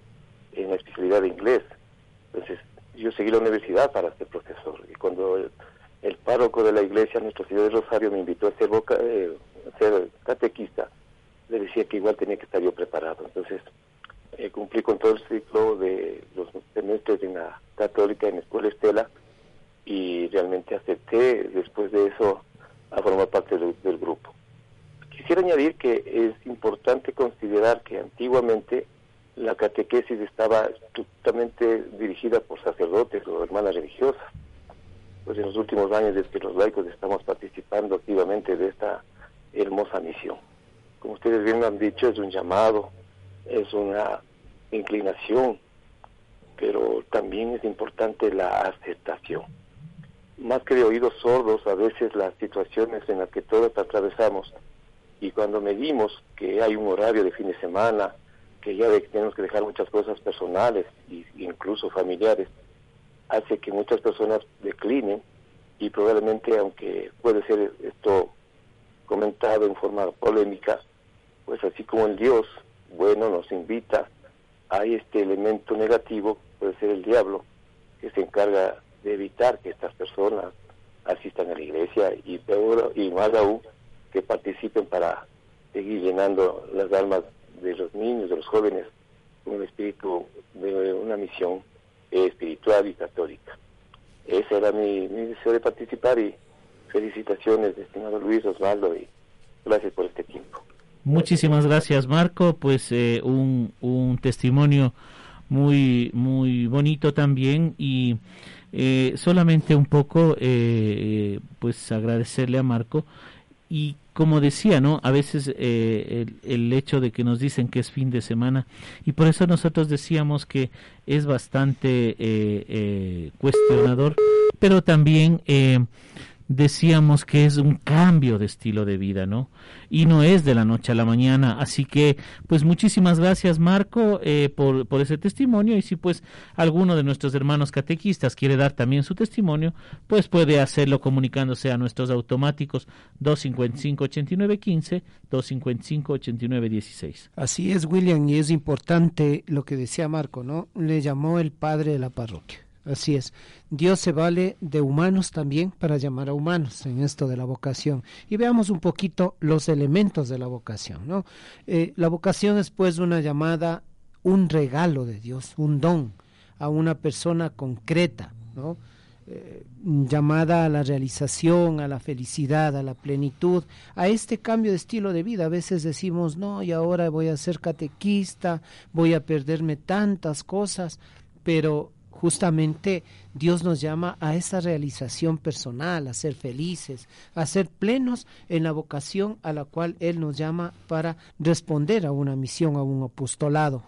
S7: en la especialidad de inglés. Entonces, yo seguí la universidad para ser profesor. Y cuando el, párroco de la iglesia, Nuestra Señora de Rosario, me invitó a ser, boca, eh, ser catequista, le decía que igual tenía que estar yo preparado. Entonces, eh, cumplí con todo el ciclo de los semestres en la católica, en la escuela Estela, y realmente acepté después de eso a formar parte del, grupo. Quisiera añadir que es importante considerar que antiguamente la catequesis estaba estrictamente dirigida por sacerdotes o hermanas religiosas. Pues en los últimos años es que los laicos estamos participando activamente de esta hermosa misión. Como ustedes bien han dicho, es un llamado, es una inclinación, pero también es importante la aceptación. Más que de oídos sordos, a veces las situaciones en las que todos atravesamos, y cuando medimos que hay un horario de fin de semana, que ya tenemos que dejar muchas cosas personales e incluso familiares, hace que muchas personas declinen y probablemente, aunque puede ser esto comentado en forma polémica, pues así como el Dios bueno nos invita, hay este elemento negativo, puede ser el diablo, que se encarga de evitar que estas personas asistan a la iglesia y peor y más aún que participen para seguir llenando las almas de los niños, de los jóvenes, con el espíritu de una misión eh, espiritual y católica. ese era mi, mi deseo de participar y felicitaciones, estimado Luis Osvaldo, y gracias por este tiempo.
S3: Muchísimas gracias, Marco. Pues eh, un, un testimonio muy, muy bonito también y eh, solamente un poco, eh, pues agradecerle a Marco. Y como decía, ¿no? A veces eh, el, el, hecho de que nos dicen que es fin de semana. Y por eso nosotros decíamos que es bastante eh, eh, cuestionador, pero también decíamos que es un cambio de estilo de vida, ¿no? Y no es de la noche a la mañana. Así que, pues muchísimas gracias, Marco, eh, por, por ese testimonio. Y si pues alguno de nuestros hermanos catequistas quiere dar también su testimonio, pues puede hacerlo comunicándose a nuestros automáticos 255-8915, 255-8916.
S2: Así es, William, y es importante lo que decía Marco, ¿no? Le llamó el padre de la parroquia. Así es. Dios se vale de humanos también para llamar a humanos en esto de la vocación. Y veamos un poquito los elementos de la vocación. ¿no? Eh, la vocación es pues una llamada, un regalo de Dios, un don a una persona concreta, ¿no? Eh, llamada a la realización, a la felicidad, a la plenitud, a este cambio de estilo de vida. A veces decimos, no, y ahora voy a ser catequista, voy a perderme tantas cosas, pero justamente Dios nos llama a esa realización personal, a ser felices, a ser plenos en la vocación a la cual Él nos llama para responder a una misión, a un apostolado.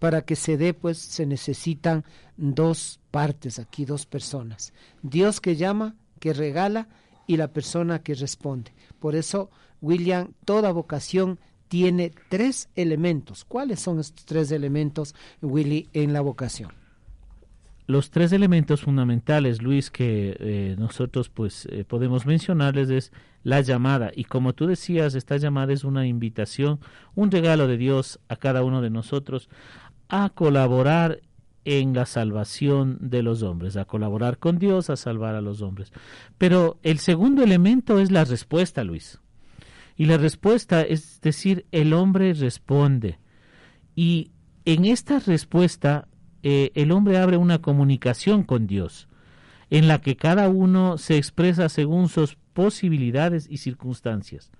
S2: Para que se dé, pues se necesitan dos partes aquí, dos personas. Dios que llama, que regala y la persona que responde. Por eso, William, toda vocación tiene tres elementos. ¿Cuáles son estos tres elementos, Willy, en la vocación?
S3: Los tres elementos fundamentales, Luis, que eh, nosotros pues eh, podemos mencionarles es la llamada. Y como tú decías, esta llamada es una invitación, un regalo de Dios a cada uno de nosotros a colaborar en la salvación de los hombres, a colaborar con Dios, a salvar a los hombres. Pero el segundo elemento es la respuesta, Luis. Y la respuesta es decir, el hombre responde. Y en esta respuesta eh, el hombre abre una comunicación con Dios, en la que cada uno se expresa según sus posibilidades y circunstancias.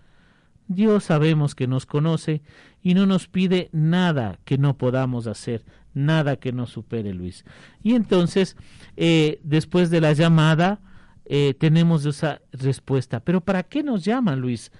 S3: Dios sabemos que nos conoce y no nos pide nada que no podamos hacer, nada que nos supere, Luis. Y entonces, eh, después de la llamada, eh, tenemos esa respuesta. Pero ¿para qué nos llama, Luis,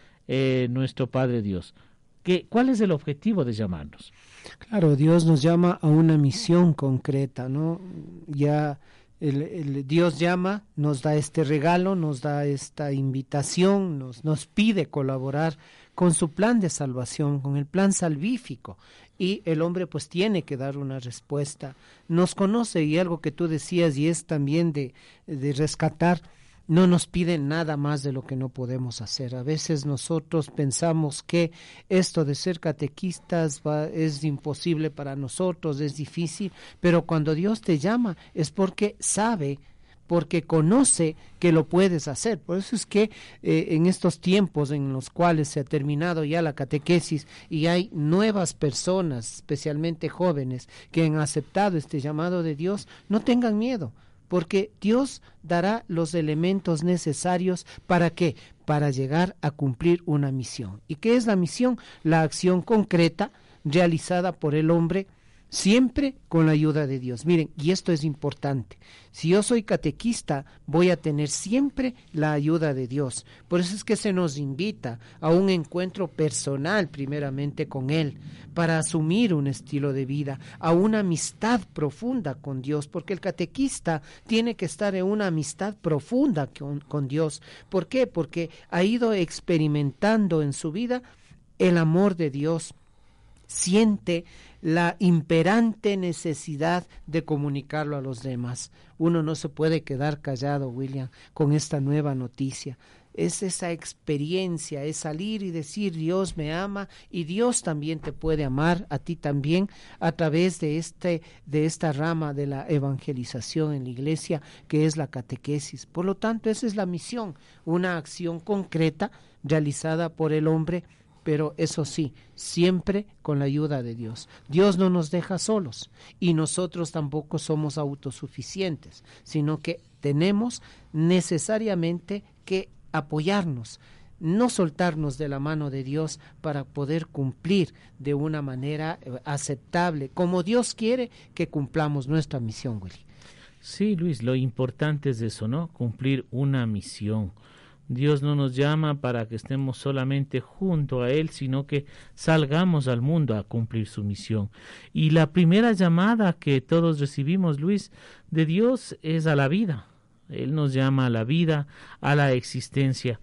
S3: nuestro Padre Dios? ¿Qué, ¿Cuál es el objetivo de llamarnos?
S2: Claro, Dios nos llama a una misión concreta, ¿no? Ya el, Dios llama, nos da este regalo, nos da esta invitación, nos, nos pide colaborar con su plan de salvación, con el plan salvífico. Y el hombre pues tiene que dar una respuesta. Nos conoce y algo que tú decías y es también de, de rescatar no nos piden nada más de lo que no podemos hacer. A veces nosotros pensamos que esto de ser catequistas va, es imposible para nosotros, es difícil, pero cuando Dios te llama es porque sabe porque conoce que lo puedes hacer. Por eso es que eh, en estos tiempos en los cuales se ha terminado ya la catequesis y hay nuevas personas, especialmente jóvenes, que han aceptado este llamado de Dios, no tengan miedo porque Dios dará los elementos necesarios para qué? Para llegar a cumplir una misión. ¿Y qué es la misión? La acción concreta realizada por el hombre siempre con la ayuda de Dios. Miren, y esto es importante. Si yo soy catequista, voy a tener siempre la ayuda de Dios. Por eso es que se nos invita a un encuentro personal primeramente con Él, para asumir un estilo de vida, a una amistad profunda con Dios, porque el catequista tiene que estar en una amistad profunda con, con Dios. ¿Por qué? Porque ha ido experimentando en su vida el amor de Dios. Siente la imperante necesidad de comunicarlo a los demás. Uno no se puede quedar callado, William, con esta nueva noticia. Es esa experiencia, es salir y decir Dios me ama y Dios también te puede amar a ti también a través de este de esta rama de la evangelización en la iglesia que es la catequesis. Por lo tanto, esa es la misión, una acción concreta realizada por el hombre pero eso sí, siempre con la ayuda de Dios. Dios no nos deja solos y nosotros tampoco somos autosuficientes, sino que tenemos necesariamente que apoyarnos, no soltarnos de la mano de Dios para poder cumplir de una manera eh, aceptable, como Dios quiere que cumplamos nuestra misión, Willy.
S3: Sí, Luis, lo importante es eso, ¿no? Cumplir una misión. Dios no nos llama para que estemos solamente junto a Él, sino que salgamos al mundo a cumplir su misión. Y la primera llamada que todos recibimos, Luis, de Dios es a la vida. Él nos llama a la vida, a la existencia.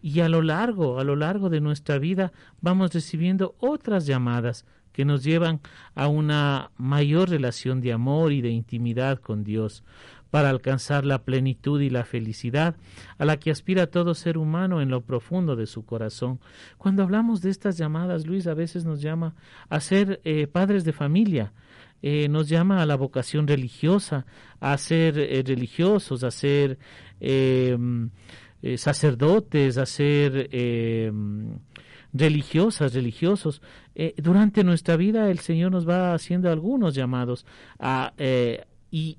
S3: Y a lo largo, a lo largo de nuestra vida, vamos recibiendo otras llamadas que nos llevan a una mayor relación de amor y de intimidad con Dios para alcanzar la plenitud y la felicidad a la que aspira todo ser humano en lo profundo de su corazón. Cuando hablamos de estas llamadas, Luis a veces nos llama a ser eh, padres de familia, eh, nos llama a la vocación religiosa, a ser eh, religiosos, a ser sacerdotes, a ser religiosas, religiosos. durante nuestra vida el Señor nos va haciendo algunos llamados a, y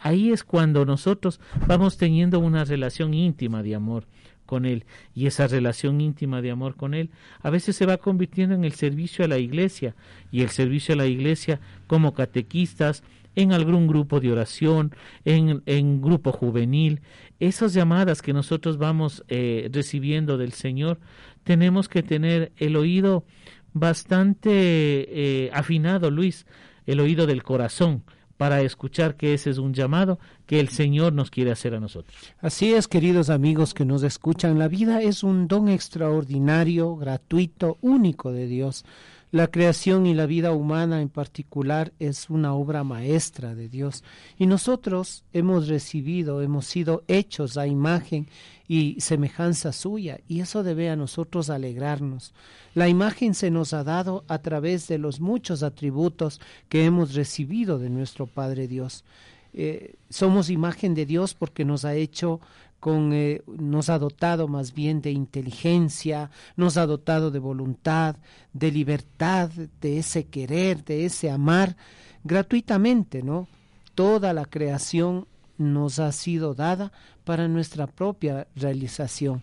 S3: Ahí es cuando nosotros vamos teniendo una relación íntima de amor con Él. Y esa relación íntima de amor con Él a veces se va convirtiendo en el servicio a la iglesia. Y el servicio a la iglesia como catequistas, en algún grupo de oración, en, en grupo juvenil. Esas llamadas que nosotros vamos eh, recibiendo del Señor, tenemos que tener el oído bastante eh, afinado, Luis, el oído del corazón para escuchar que ese es un llamado que el Señor nos quiere hacer a nosotros.
S2: Así es, queridos amigos que nos escuchan, la vida es un don extraordinario, gratuito, único de Dios. La creación y la vida humana en particular es una obra maestra de Dios y nosotros hemos recibido, hemos sido hechos a imagen y semejanza suya y eso debe a nosotros alegrarnos. La imagen se nos ha dado a través de los muchos atributos que hemos recibido de nuestro Padre Dios. Eh, somos imagen de Dios porque nos ha hecho con, eh, nos ha dotado más bien de inteligencia, nos ha dotado de voluntad, de libertad, de ese querer, de ese amar gratuitamente, ¿no? Toda la creación nos ha sido dada para nuestra propia realización.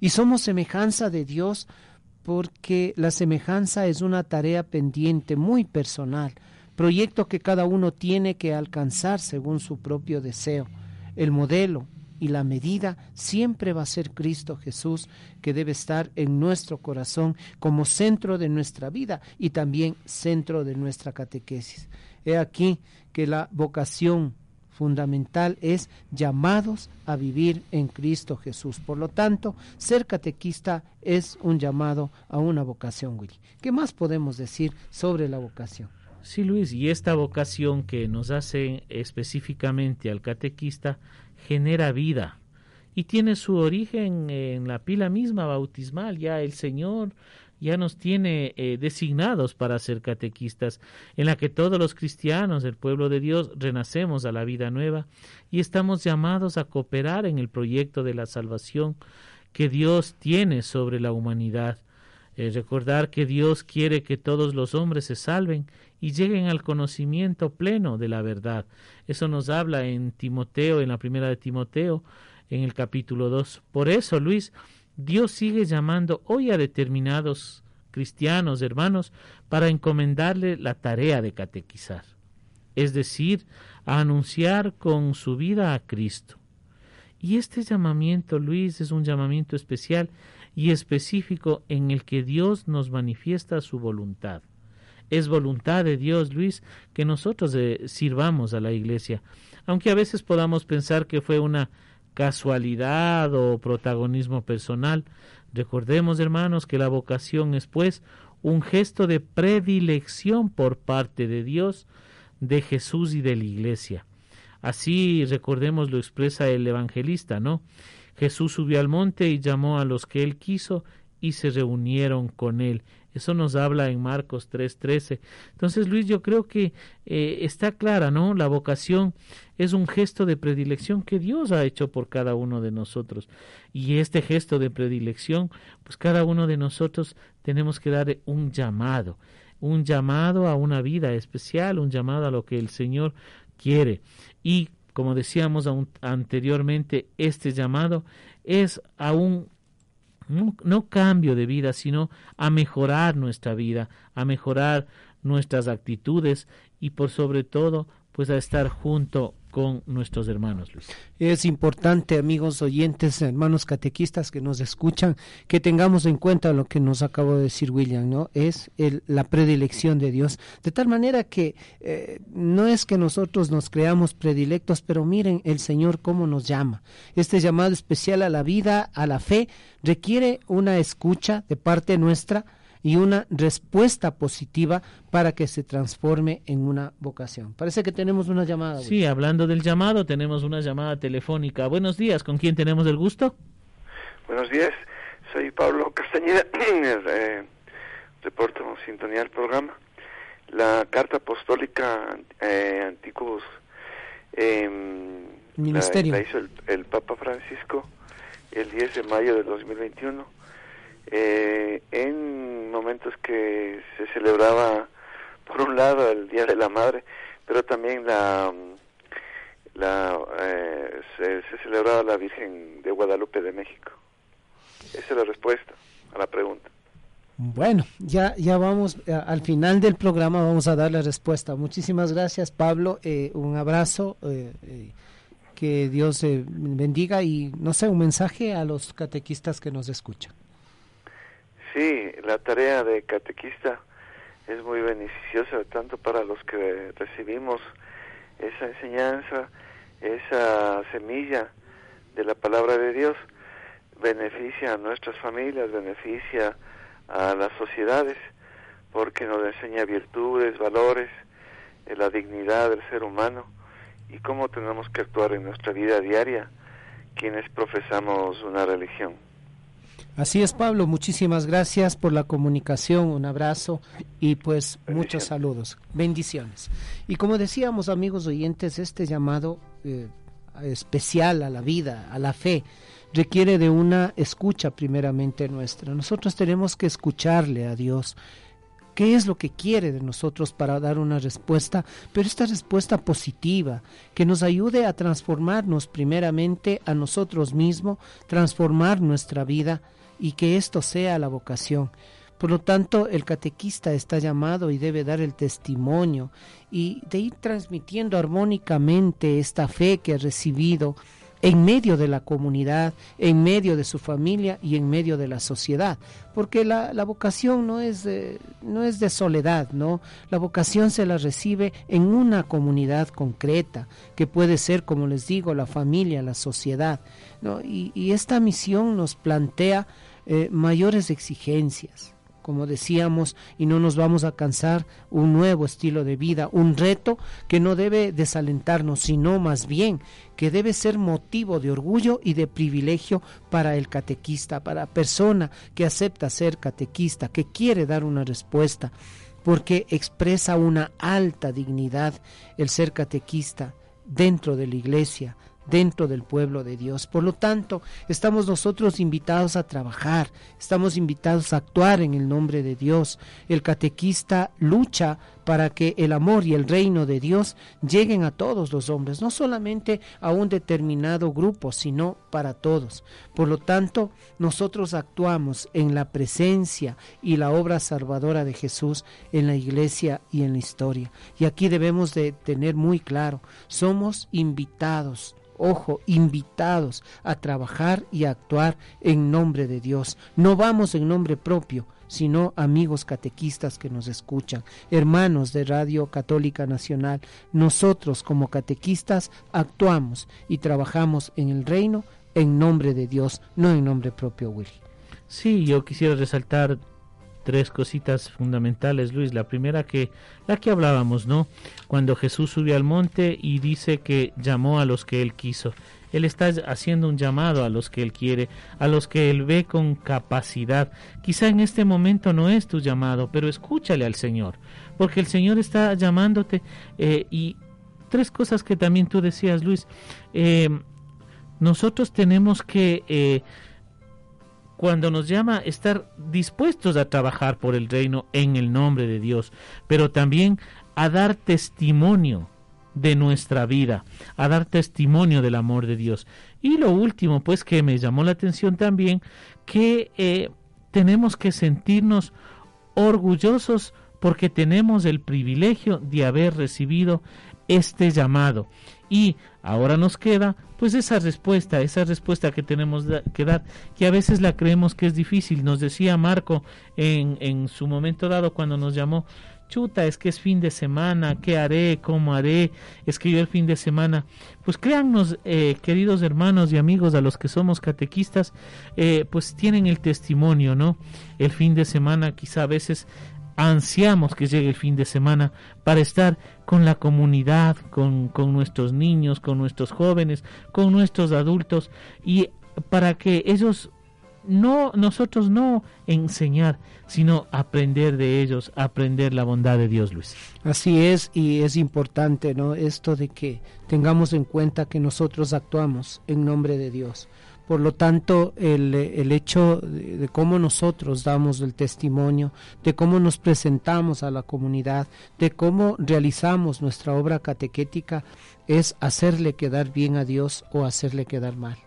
S2: Y somos semejanza de Dios porque la semejanza es una tarea pendiente muy personal, proyecto que cada uno tiene que alcanzar según su propio deseo. El modelo, y la medida siempre va a ser Cristo Jesús, que debe estar en nuestro corazón como centro de nuestra vida y también centro de nuestra catequesis. He aquí que la vocación fundamental es llamados a vivir en Cristo Jesús. Por lo tanto, ser catequista es un llamado a una vocación, Willy. ¿Qué más podemos decir sobre la vocación?
S3: Sí, Luis, y esta vocación que nos hace específicamente al catequista genera vida y tiene su origen en la pila misma bautismal. Ya el Señor ya nos tiene eh, designados para ser catequistas, en la que todos los cristianos del pueblo de Dios renacemos a la vida nueva y estamos llamados a cooperar en el proyecto de la salvación que Dios tiene sobre la humanidad. Eh, recordar que Dios quiere que todos los hombres se salven y lleguen al conocimiento pleno de la verdad. Eso nos habla en Timoteo, en la primera de Timoteo, en el capítulo 2. Por eso, Luis, Dios sigue llamando hoy a determinados cristianos, hermanos, para encomendarle la tarea de catequizar, es decir, a anunciar con su vida a Cristo. Y este llamamiento, Luis, es un llamamiento especial y específico en el que Dios nos manifiesta su voluntad. Es voluntad de Dios, Luis, que nosotros eh, sirvamos a la iglesia, aunque a veces podamos pensar que fue una casualidad o protagonismo personal. Recordemos, hermanos, que la vocación es pues un gesto de predilección por parte de Dios, de Jesús y de la iglesia. Así, recordemos, lo expresa el evangelista, ¿no? Jesús subió al monte y llamó a los que él quiso y se reunieron con él. Eso nos habla en Marcos 3:13. Entonces, Luis, yo creo que eh, está clara, ¿no? La vocación es un gesto de predilección que Dios ha hecho por cada uno de nosotros. Y este gesto de predilección, pues cada uno de nosotros tenemos que dar un llamado, un llamado a una vida especial, un llamado a lo que el Señor quiere. Y como decíamos anteriormente, este llamado es a no, cambio de vida, sino a mejorar nuestra vida, a mejorar nuestras actitudes y por sobre todo, pues a estar junto con nuestros hermanos.
S2: Es importante, amigos oyentes, hermanos catequistas que nos escuchan, que tengamos en cuenta lo que nos acabó de decir William, ¿no? Es el, la predilección de Dios. De tal manera que eh, no es que nosotros nos creamos predilectos, pero miren el Señor cómo nos llama. Este llamado especial a la vida, a la fe, requiere una escucha de parte nuestra, y una respuesta positiva para que se transforme en una vocación. Parece que tenemos una llamada.
S3: Sí, hablando del llamado, tenemos una llamada telefónica. Buenos días, ¿con quién tenemos el gusto?
S8: Buenos días, soy Pablo Castañeda, eh, reporto sintonía del programa. La carta apostólica eh, Anticus em,
S2: Ministerio.
S8: La, hizo el, el Papa Francisco el 10 de mayo de 2021 eh, en momentos que se celebraba, por un lado, el Día de la Madre, pero también la, la eh, se, celebraba la Virgen de Guadalupe de México. Esa es la respuesta a la pregunta.
S2: Bueno, ya, ya vamos eh, al final del programa, vamos a dar la respuesta. Muchísimas gracias, Pablo. Eh, un abrazo. que Dios bendiga y no sé, un mensaje a los catequistas que nos escuchan.
S8: Sí, la tarea de catequista es muy beneficiosa tanto para los que recibimos esa enseñanza, esa semilla de la palabra de Dios, beneficia a nuestras familias, beneficia a las sociedades, porque nos enseña virtudes, valores, eh, la dignidad del ser humano y cómo tenemos que actuar en nuestra vida diaria quienes profesamos una religión.
S2: Así es, Pablo. Muchísimas gracias por la comunicación. Un abrazo y pues muchos saludos. Bendiciones. Y como decíamos, amigos oyentes, este llamado eh, especial a la vida, a la fe, requiere de una escucha primeramente nuestra. Nosotros tenemos que escucharle a Dios. ¿Qué es lo que quiere de nosotros para dar una respuesta? Pero esta respuesta positiva, que nos ayude a transformarnos primeramente a nosotros mismos, transformar nuestra vida y que esto sea la vocación. Por lo tanto, el catequista está llamado y debe dar el testimonio y de ir transmitiendo armónicamente esta fe que ha recibido en medio de la comunidad, en medio de su familia y en medio de la sociedad, porque la, vocación no es, de, no es de soledad, ¿no? La vocación se la recibe en una comunidad concreta, que puede ser, como les digo, la familia, la sociedad, ¿no? y, esta misión nos plantea eh, mayores exigencias, como decíamos, y no nos vamos a cansar, un nuevo estilo de vida, un reto que no debe desalentarnos, sino más bien que debe ser motivo de orgullo y de privilegio para el catequista, para la persona que acepta ser catequista, que quiere dar una respuesta, porque expresa una alta dignidad el ser catequista dentro de la iglesia, dentro del pueblo de Dios. Por lo tanto, estamos nosotros invitados a trabajar, estamos invitados a actuar en el nombre de Dios. El catequista lucha para que el amor y el reino de Dios lleguen a todos los hombres, no solamente a un determinado grupo, sino para todos. Por lo tanto, nosotros actuamos en la presencia y la obra salvadora de Jesús en la iglesia y en la historia. Y aquí debemos de tener muy claro, somos invitados ojo, invitados a trabajar y a actuar en nombre de Dios. No vamos en nombre propio, sino amigos catequistas que nos escuchan, hermanos de Radio Católica Nacional. Nosotros como catequistas actuamos y trabajamos en el reino en nombre de Dios, no en nombre propio, Willy.
S3: Sí, yo quisiera resaltar tres cositas fundamentales, Luis. La primera que la que hablábamos, ¿no? Cuando Jesús subió al monte y dice que llamó a los que él quiso. Él está haciendo un llamado a los que Él quiere, a los que Él ve con capacidad. Quizá en este momento no es tu llamado, pero escúchale al Señor, porque el Señor está llamándote eh, y tres cosas que también tú decías, Luis. Eh, nosotros tenemos que, eh, cuando nos llama, estar dispuestos a trabajar por el reino en el nombre de Dios, pero también a dar testimonio de nuestra vida, a dar testimonio del amor de Dios. Y lo último, pues que me llamó la atención también, que eh, tenemos que sentirnos orgullosos porque tenemos el privilegio de haber recibido este llamado. Y ahora nos queda pues esa respuesta, esa respuesta que tenemos que dar, que a veces la creemos que es difícil. Nos decía Marco en, en su momento dado cuando nos llamó, chuta, es que es fin de semana, ¿qué haré? ¿Cómo haré? Es que yo el fin de semana. Pues créannos, eh, queridos hermanos y amigos, a los que somos catequistas, eh, pues tienen el testimonio, ¿no? El fin de semana quizá a veces ansiamos que llegue el fin de semana para estar con la comunidad, con, con nuestros niños, con nuestros jóvenes, con nuestros adultos y para que ellos no nosotros no enseñar, sino aprender de ellos, aprender la bondad de Dios, Luis.
S2: Así es y es importante, ¿no? Esto de que tengamos en cuenta que nosotros actuamos en nombre de Dios. Por lo tanto, el, el hecho de, de, cómo nosotros damos el testimonio, de cómo nos presentamos a la comunidad, de cómo realizamos nuestra obra catequética, es hacerle quedar bien a Dios o hacerle quedar mal.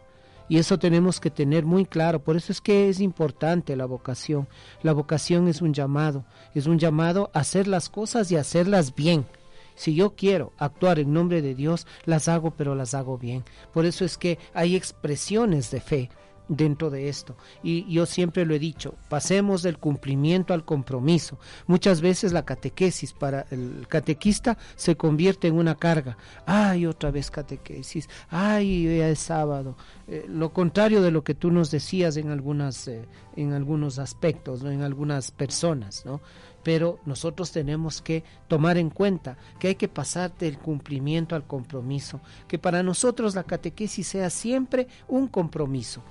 S2: Y eso tenemos que tener muy claro. Por eso es que es importante la vocación. La vocación es un llamado. Es un llamado a hacer las cosas y hacerlas bien. Si yo quiero actuar en nombre de Dios, las hago, pero las hago bien. Por eso es que hay expresiones de fe dentro de esto. Y yo siempre lo he dicho, pasemos del cumplimiento al compromiso. Muchas veces la catequesis para el catequista se convierte en una carga. Ay, otra vez catequesis. Ay, ya es sábado. Eh, lo contrario de lo que tú nos decías en algunas eh, en algunos aspectos, ¿no? en algunas personas, ¿no? Pero nosotros tenemos que tomar en cuenta que hay que pasar del cumplimiento al compromiso, que para nosotros la catequesis sea siempre un compromiso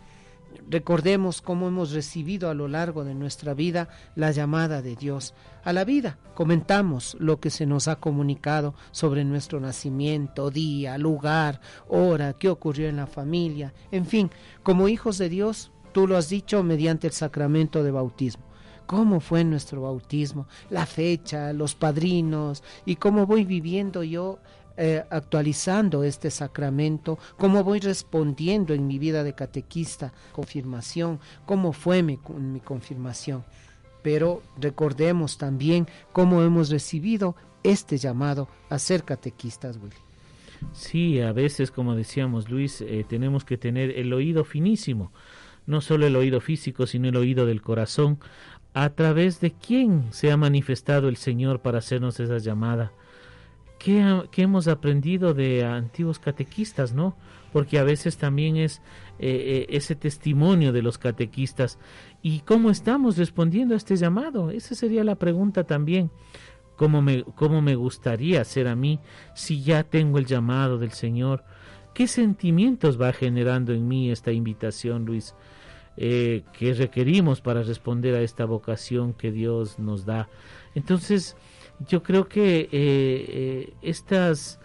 S2: Recordemos cómo hemos recibido a lo largo de nuestra vida la llamada de Dios a la vida. Comentamos lo que se nos ha comunicado sobre nuestro nacimiento, día, lugar, hora, qué ocurrió en la familia. En fin, como hijos de Dios, tú lo has dicho mediante el sacramento de bautismo cómo fue nuestro bautismo, la fecha, los padrinos y cómo voy viviendo yo eh, actualizando este sacramento, cómo voy respondiendo en mi vida de catequista, confirmación, cómo fue mi, mi confirmación. Pero recordemos también cómo hemos recibido este llamado a ser catequistas, Willy.
S3: Sí, a veces, como decíamos Luis, eh, tenemos que tener el oído finísimo, no solo el oído físico, sino el oído del corazón, a través de quién se ha manifestado el Señor para hacernos esa llamada ¿Qué, hemos aprendido de antiguos catequistas, no? Porque a veces también es eh, eh, ese testimonio de los catequistas. ¿Y cómo estamos respondiendo a este llamado? Esa sería la pregunta también. ¿Cómo me, cómo me gustaría ser a mí si ya tengo el llamado del Señor? ¿Qué sentimientos va generando en mí esta invitación, Luis? Eh, que requerimos para responder a esta vocación que Dios nos da. Entonces, yo creo que eh, eh, estas,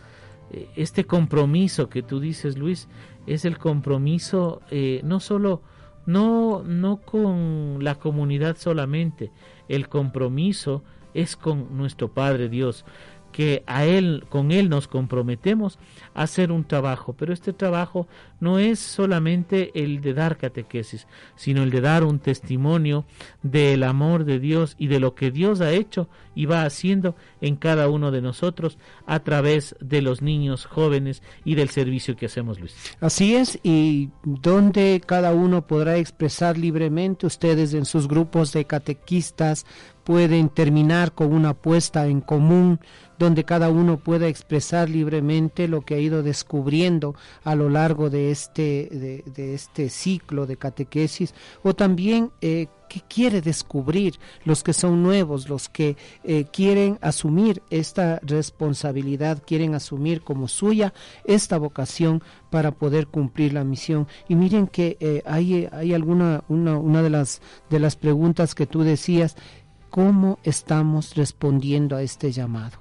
S3: eh, este compromiso que tú dices, Luis, es el compromiso no solo, no, no con la comunidad solamente, el compromiso es con nuestro Padre Dios que a él con él nos comprometemos a hacer un trabajo, pero este trabajo no es solamente el de dar catequesis, sino el de dar un testimonio del amor de Dios y de lo que Dios ha hecho y va haciendo en cada uno de nosotros a través de los niños jóvenes y del servicio que hacemos, Luis.
S2: Así es, y donde cada uno podrá expresar libremente ustedes en sus grupos de catequistas pueden terminar con una apuesta en común donde cada uno pueda expresar libremente lo que ha ido descubriendo a lo largo de este, de, este ciclo de catequesis, o también eh, qué quiere descubrir los que son nuevos, los que eh, quieren asumir esta responsabilidad, quieren asumir como suya esta vocación para poder cumplir la misión. Y miren que eh, hay, hay alguna, una, una de, las, de las preguntas que tú decías, ¿cómo estamos respondiendo a este llamado?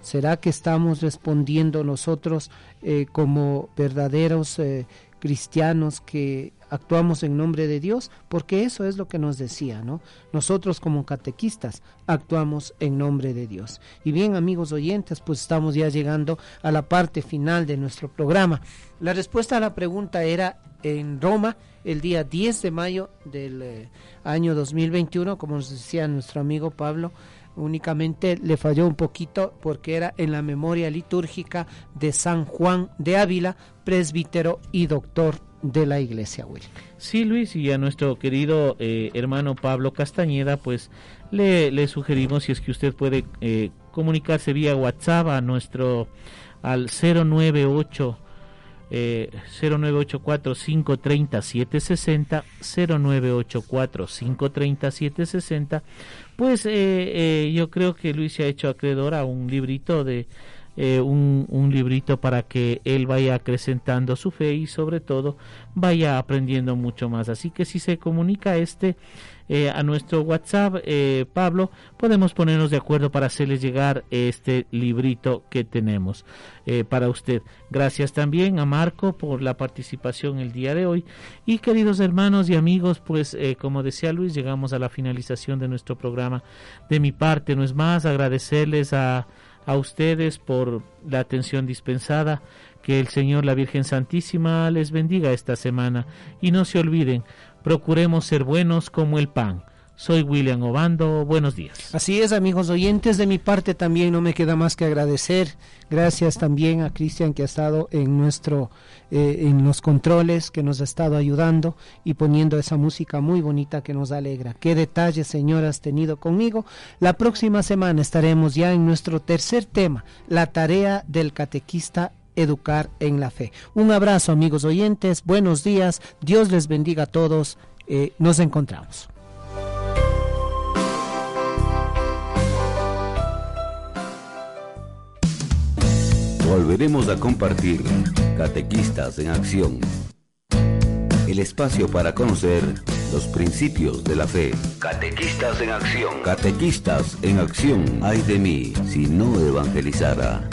S2: ¿Será que estamos respondiendo nosotros eh, como verdaderos eh, cristianos que actuamos en nombre de Dios? Porque eso es lo que nos decía, ¿no? Nosotros como catequistas actuamos en nombre de Dios. Y bien, amigos oyentes, pues estamos ya llegando a la parte final de nuestro programa. La respuesta a la pregunta era en Roma el día 10 de mayo del eh, año 2021, como nos decía nuestro amigo Pablo, únicamente le falló un poquito porque era en la memoria litúrgica de San Juan de Ávila, presbítero y doctor de la iglesia, Will.
S3: Sí, Luis, y a nuestro querido eh, hermano Pablo Castañeda, pues le, le, sugerimos si es que usted puede eh, comunicarse vía WhatsApp a nuestro al 098 eh, 0984 530 760 0984 530 760 pues eh, eh, yo creo que Luis se ha hecho acreedor a un librito de eh, un, un, librito para que él vaya acrecentando su fe y sobre todo vaya aprendiendo mucho más. Así que si se comunica este eh, a nuestro WhatsApp, eh, Pablo, podemos ponernos de acuerdo para hacerles llegar este librito que tenemos eh, para usted. Gracias también a Marco por la participación el día de hoy. Y queridos hermanos y amigos, pues como decía Luis, llegamos a la finalización de nuestro programa. De mi parte, no es más agradecerles a, a ustedes por la atención dispensada. Que el Señor, la Virgen Santísima, les bendiga esta semana. Y no se olviden, procuremos ser buenos como el pan. Soy William Obando, buenos días.
S2: Así es, amigos oyentes, de mi parte también no me queda más que agradecer. Gracias también a Cristian que ha estado en nuestro, eh, en los controles, que nos ha estado ayudando y poniendo esa música muy bonita que nos alegra. Qué detalles, Señor, has tenido conmigo. La próxima semana estaremos ya en nuestro tercer tema, la tarea del catequista educar en la fe. Un abrazo amigos oyentes, buenos días, Dios les bendiga a todos, eh, nos encontramos.
S1: Volveremos a compartir Catequistas en Acción, el espacio para conocer los principios de la fe. Catequistas en Acción. Catequistas en Acción. Ay de mí si no evangelizara.